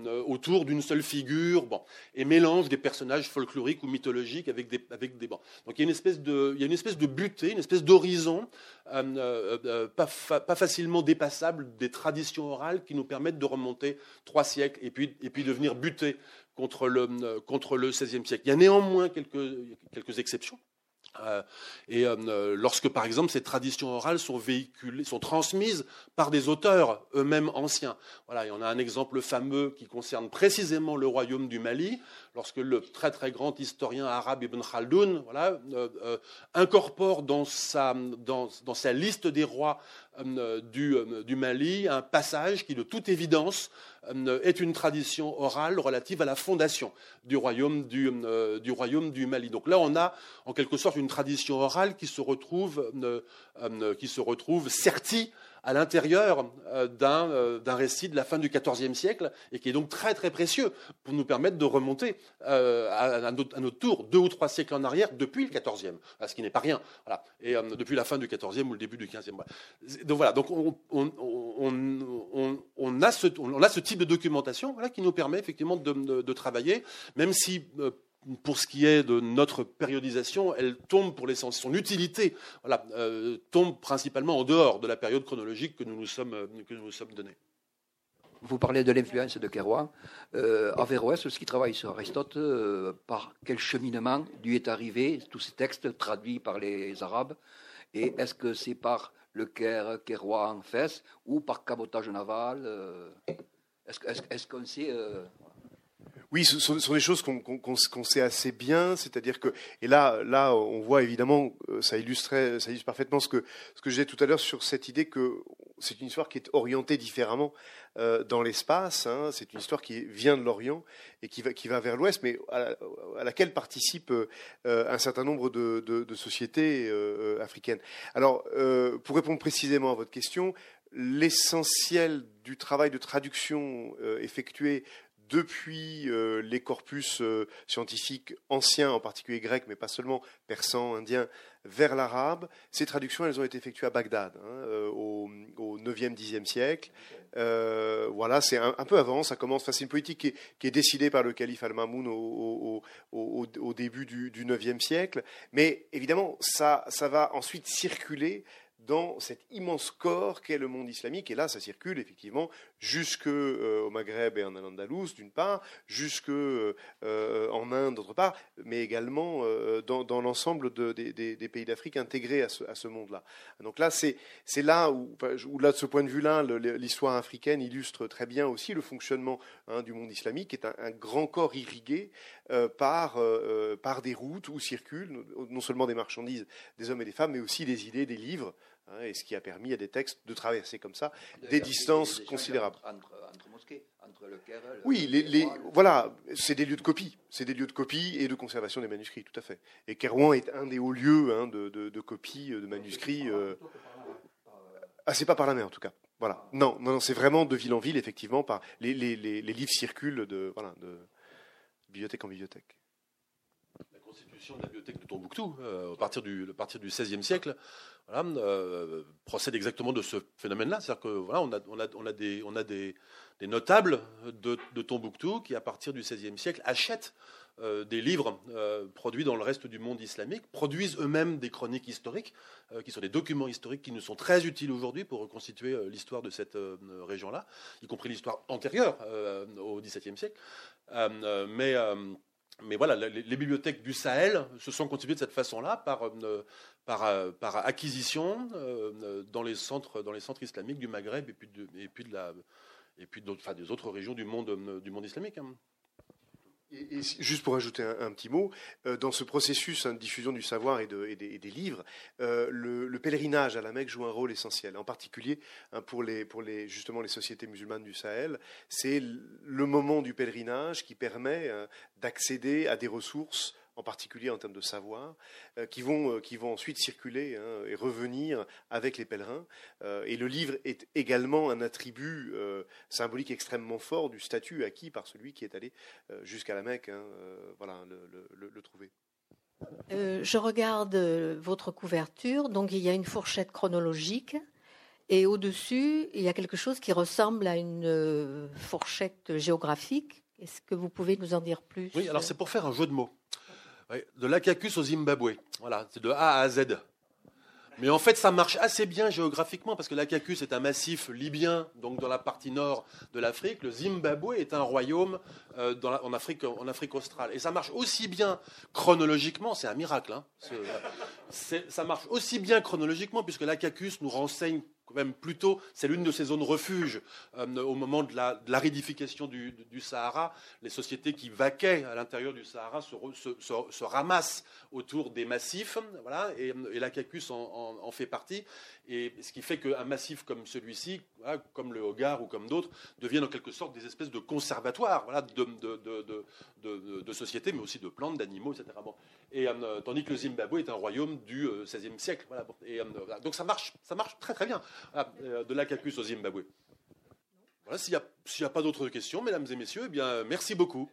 B: euh, autour d'une seule figure, et mélange des personnages folkloriques ou mythologiques avec des, avec des Donc il y a une espèce de, il une espèce butée, une espèce d'horizon pas, pas, facilement dépassable des traditions orales qui nous permettent de remonter trois siècles et puis, de venir buter contre le, contre le XVIe siècle. Il y a néanmoins quelques exceptions. Euh, et euh, lorsque, par exemple, ces traditions orales sont véhiculées, sont transmises par des auteurs eux-mêmes anciens. Voilà, il y en a un exemple fameux qui concerne précisément le royaume du Mali, lorsque le très très grand historien arabe Ibn Khaldoun voilà, euh, incorpore dans sa, liste des rois du, du, Mali un passage qui, de toute évidence, est une tradition orale relative à la fondation du royaume du, Mali. Donc là, on a en quelque sorte une tradition orale qui se retrouve, euh, euh, qui se retrouve sertie à l'intérieur euh, d'un récit de la fin du XIVe siècle et qui est donc très très précieux pour nous permettre de remonter à, notre, tour deux ou trois siècles en arrière depuis le XIVe, ce qui n'est pas rien. Et depuis la fin du XIVe ou le début du XVe. Donc voilà, donc on, a ce, type de documentation qui nous permet effectivement de travailler, même si pour ce qui est de notre périodisation, elle tombe pour l'essentiel. Son utilité euh, tombe principalement en dehors de la période chronologique que nous nous sommes, euh, que donnée.
I: Vous parlez de l'influence de Kerouan. Euh, Averroès, ce qui travaille sur Aristote, euh, par quel cheminement lui est arrivé tous ces textes traduits par les Arabes? Et est-ce que c'est par le Caire, Kerouan, Fès ou par cabotage naval Est-ce qu'on sait
F: oui, ce sont, des choses qu'on sait assez bien, c'est-à-dire que et là, là, on voit évidemment, euh, ça illustre parfaitement ce que ce que j'ai tout à l'heure sur cette idée que c'est une histoire qui est orientée différemment euh, dans l'espace. Hein. c'est une histoire qui vient de l'Orient et qui va vers l'Ouest, mais à, laquelle participent euh, un certain nombre de sociétés africaines. Alors, pour répondre précisément à votre question, l'essentiel du travail de traduction effectué depuis euh, les corpus euh, scientifiques anciens, en particulier grecs, mais pas seulement, persans, indiens, vers l'arabe. Ces traductions, elles ont été effectuées à Bagdad, hein, euh, au, au 9e, 10e siècle. voilà, c'est un, peu avant, ça commence. c'est une politique qui est, décidée par le calife al-Mamoun au, début du, du 9e siècle. Mais évidemment, ça, ça va ensuite circuler dans cet immense corps qu'est le monde islamique. Et là, ça circule effectivement jusque euh, au Maghreb et en Al-Andalus, d'une part, jusque euh, en Inde, d'autre part, mais également euh, dans, l'ensemble des, pays d'Afrique intégrés à ce, monde-là. Donc là, c'est là où, là, de ce point de vue-là, l'histoire africaine illustre très bien aussi le fonctionnement hein, du monde islamique, qui est un, grand corps irrigué par, par des routes où circulent non seulement des marchandises, des hommes et des femmes, mais aussi des idées, des livres. Hein, et ce qui a permis à des textes de traverser comme ça des distances considérables.
I: Entre, mosquées, entre le
F: oui, les, voilà, c'est des lieux de copie, c'est des lieux de copie et de conservation des manuscrits, tout à fait. Et Kerouan est un des hauts lieux hein, de, de, copie de manuscrits. Euh... Ah, c'est pas par la mer en tout cas. Voilà. Non, non, non c'est vraiment de ville en ville, effectivement, par les, les, les, livres circulent de, voilà, de bibliothèque en bibliothèque
B: De la bibliothèque de Tombouctou, euh, à partir du, partir du XVIe siècle, euh, procède exactement de ce phénomène-là. C'est-à-dire que voilà, on a, des, on a des, notables de, Tombouctou qui, à partir du XVIe siècle, achètent euh, des livres produits dans le reste du monde islamique, produisent eux-mêmes des chroniques historiques, qui sont des documents historiques qui nous sont très utiles aujourd'hui pour reconstituer l'histoire de cette région-là, y compris l'histoire antérieure au XVIIe siècle. mais mais voilà, les, bibliothèques du Sahel se sont constituées de cette façon-là par, euh, par, euh, acquisition euh, dans, les centres, islamiques du Maghreb et puis, de, et puis, de la, et puis des autres régions du monde, du monde islamique. Hein.
F: Et juste pour ajouter un, petit mot, euh, dans ce processus hein, de diffusion du savoir et, des, livres, euh, le, pèlerinage à la Mecque joue un rôle essentiel. En particulier hein, pour, les sociétés musulmanes du Sahel, c'est le moment du pèlerinage qui permet hein, d'accéder à des ressources en particulier en termes de savoir, euh, qui, vont, euh, qui vont ensuite circuler hein, et revenir avec les pèlerins. Euh, et le livre est également un attribut symbolique extrêmement fort du statut acquis par celui qui est allé jusqu'à la Mecque, hein, voilà, le, le trouver.
J: je regarde votre couverture, donc il y a une fourchette chronologique. Et au-dessus, il y a quelque chose qui ressemble à une fourchette géographique. Est-ce que vous pouvez nous en dire plus?
B: Oui, alors c'est pour faire un jeu de mots de l'Akakus au Zimbabwe. Voilà, c'est de A à Z. Mais en fait, ça marche assez bien géographiquement parce que l'Akakus est un massif libyen, donc dans la partie nord de l'Afrique. Le Zimbabwe est un royaume euh, en, Afrique, australe. Et ça marche aussi bien chronologiquement, c'est un miracle. Hein, ça marche aussi bien chronologiquement puisque l'Akakus nous renseigne même plutôt, c'est l'une de ces zones refuges euh, au moment de la, de ridification du, Sahara. Les sociétés qui vaquaient à l'intérieur du Sahara se, ramassent autour des massifs, voilà, et, et l'Acacus en, fait partie. Et ce qui fait qu'un massif comme celui-ci, comme le Hogar ou comme d'autres, deviennent en quelque sorte des espèces de conservatoires voilà, de, de, sociétés, mais aussi de plantes, d'animaux, etc. Et, euh, tandis que le Zimbabwe est un royaume du XVIe euh, siècle. Voilà. Donc ça marche, ça marche très très bien. Ah, euh, de l'Acacus au Zimbabwe. Voilà, s'il n'y a, pas d'autres questions, mesdames et messieurs, eh bien, merci beaucoup.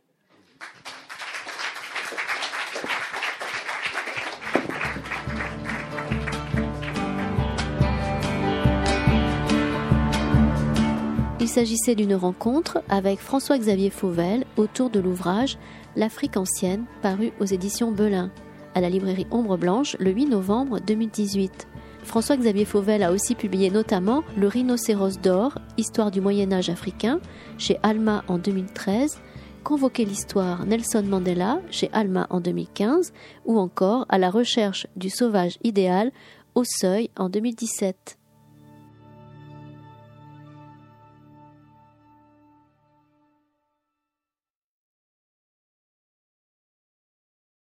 A: Il s'agissait d'une rencontre avec François-Xavier Fauvel autour de l'ouvrage L'Afrique ancienne, paru aux éditions Belin, à la librairie Ombre Blanche le 8 novembre 2018. François-Xavier Fauvel a aussi publié notamment Le rhinocéros d'or, Histoire du Moyen Âge africain, chez Alma en 2013, Convoquer l'histoire Nelson Mandela, chez Alma en 2015, ou encore À la recherche du sauvage idéal, au seuil en 2017.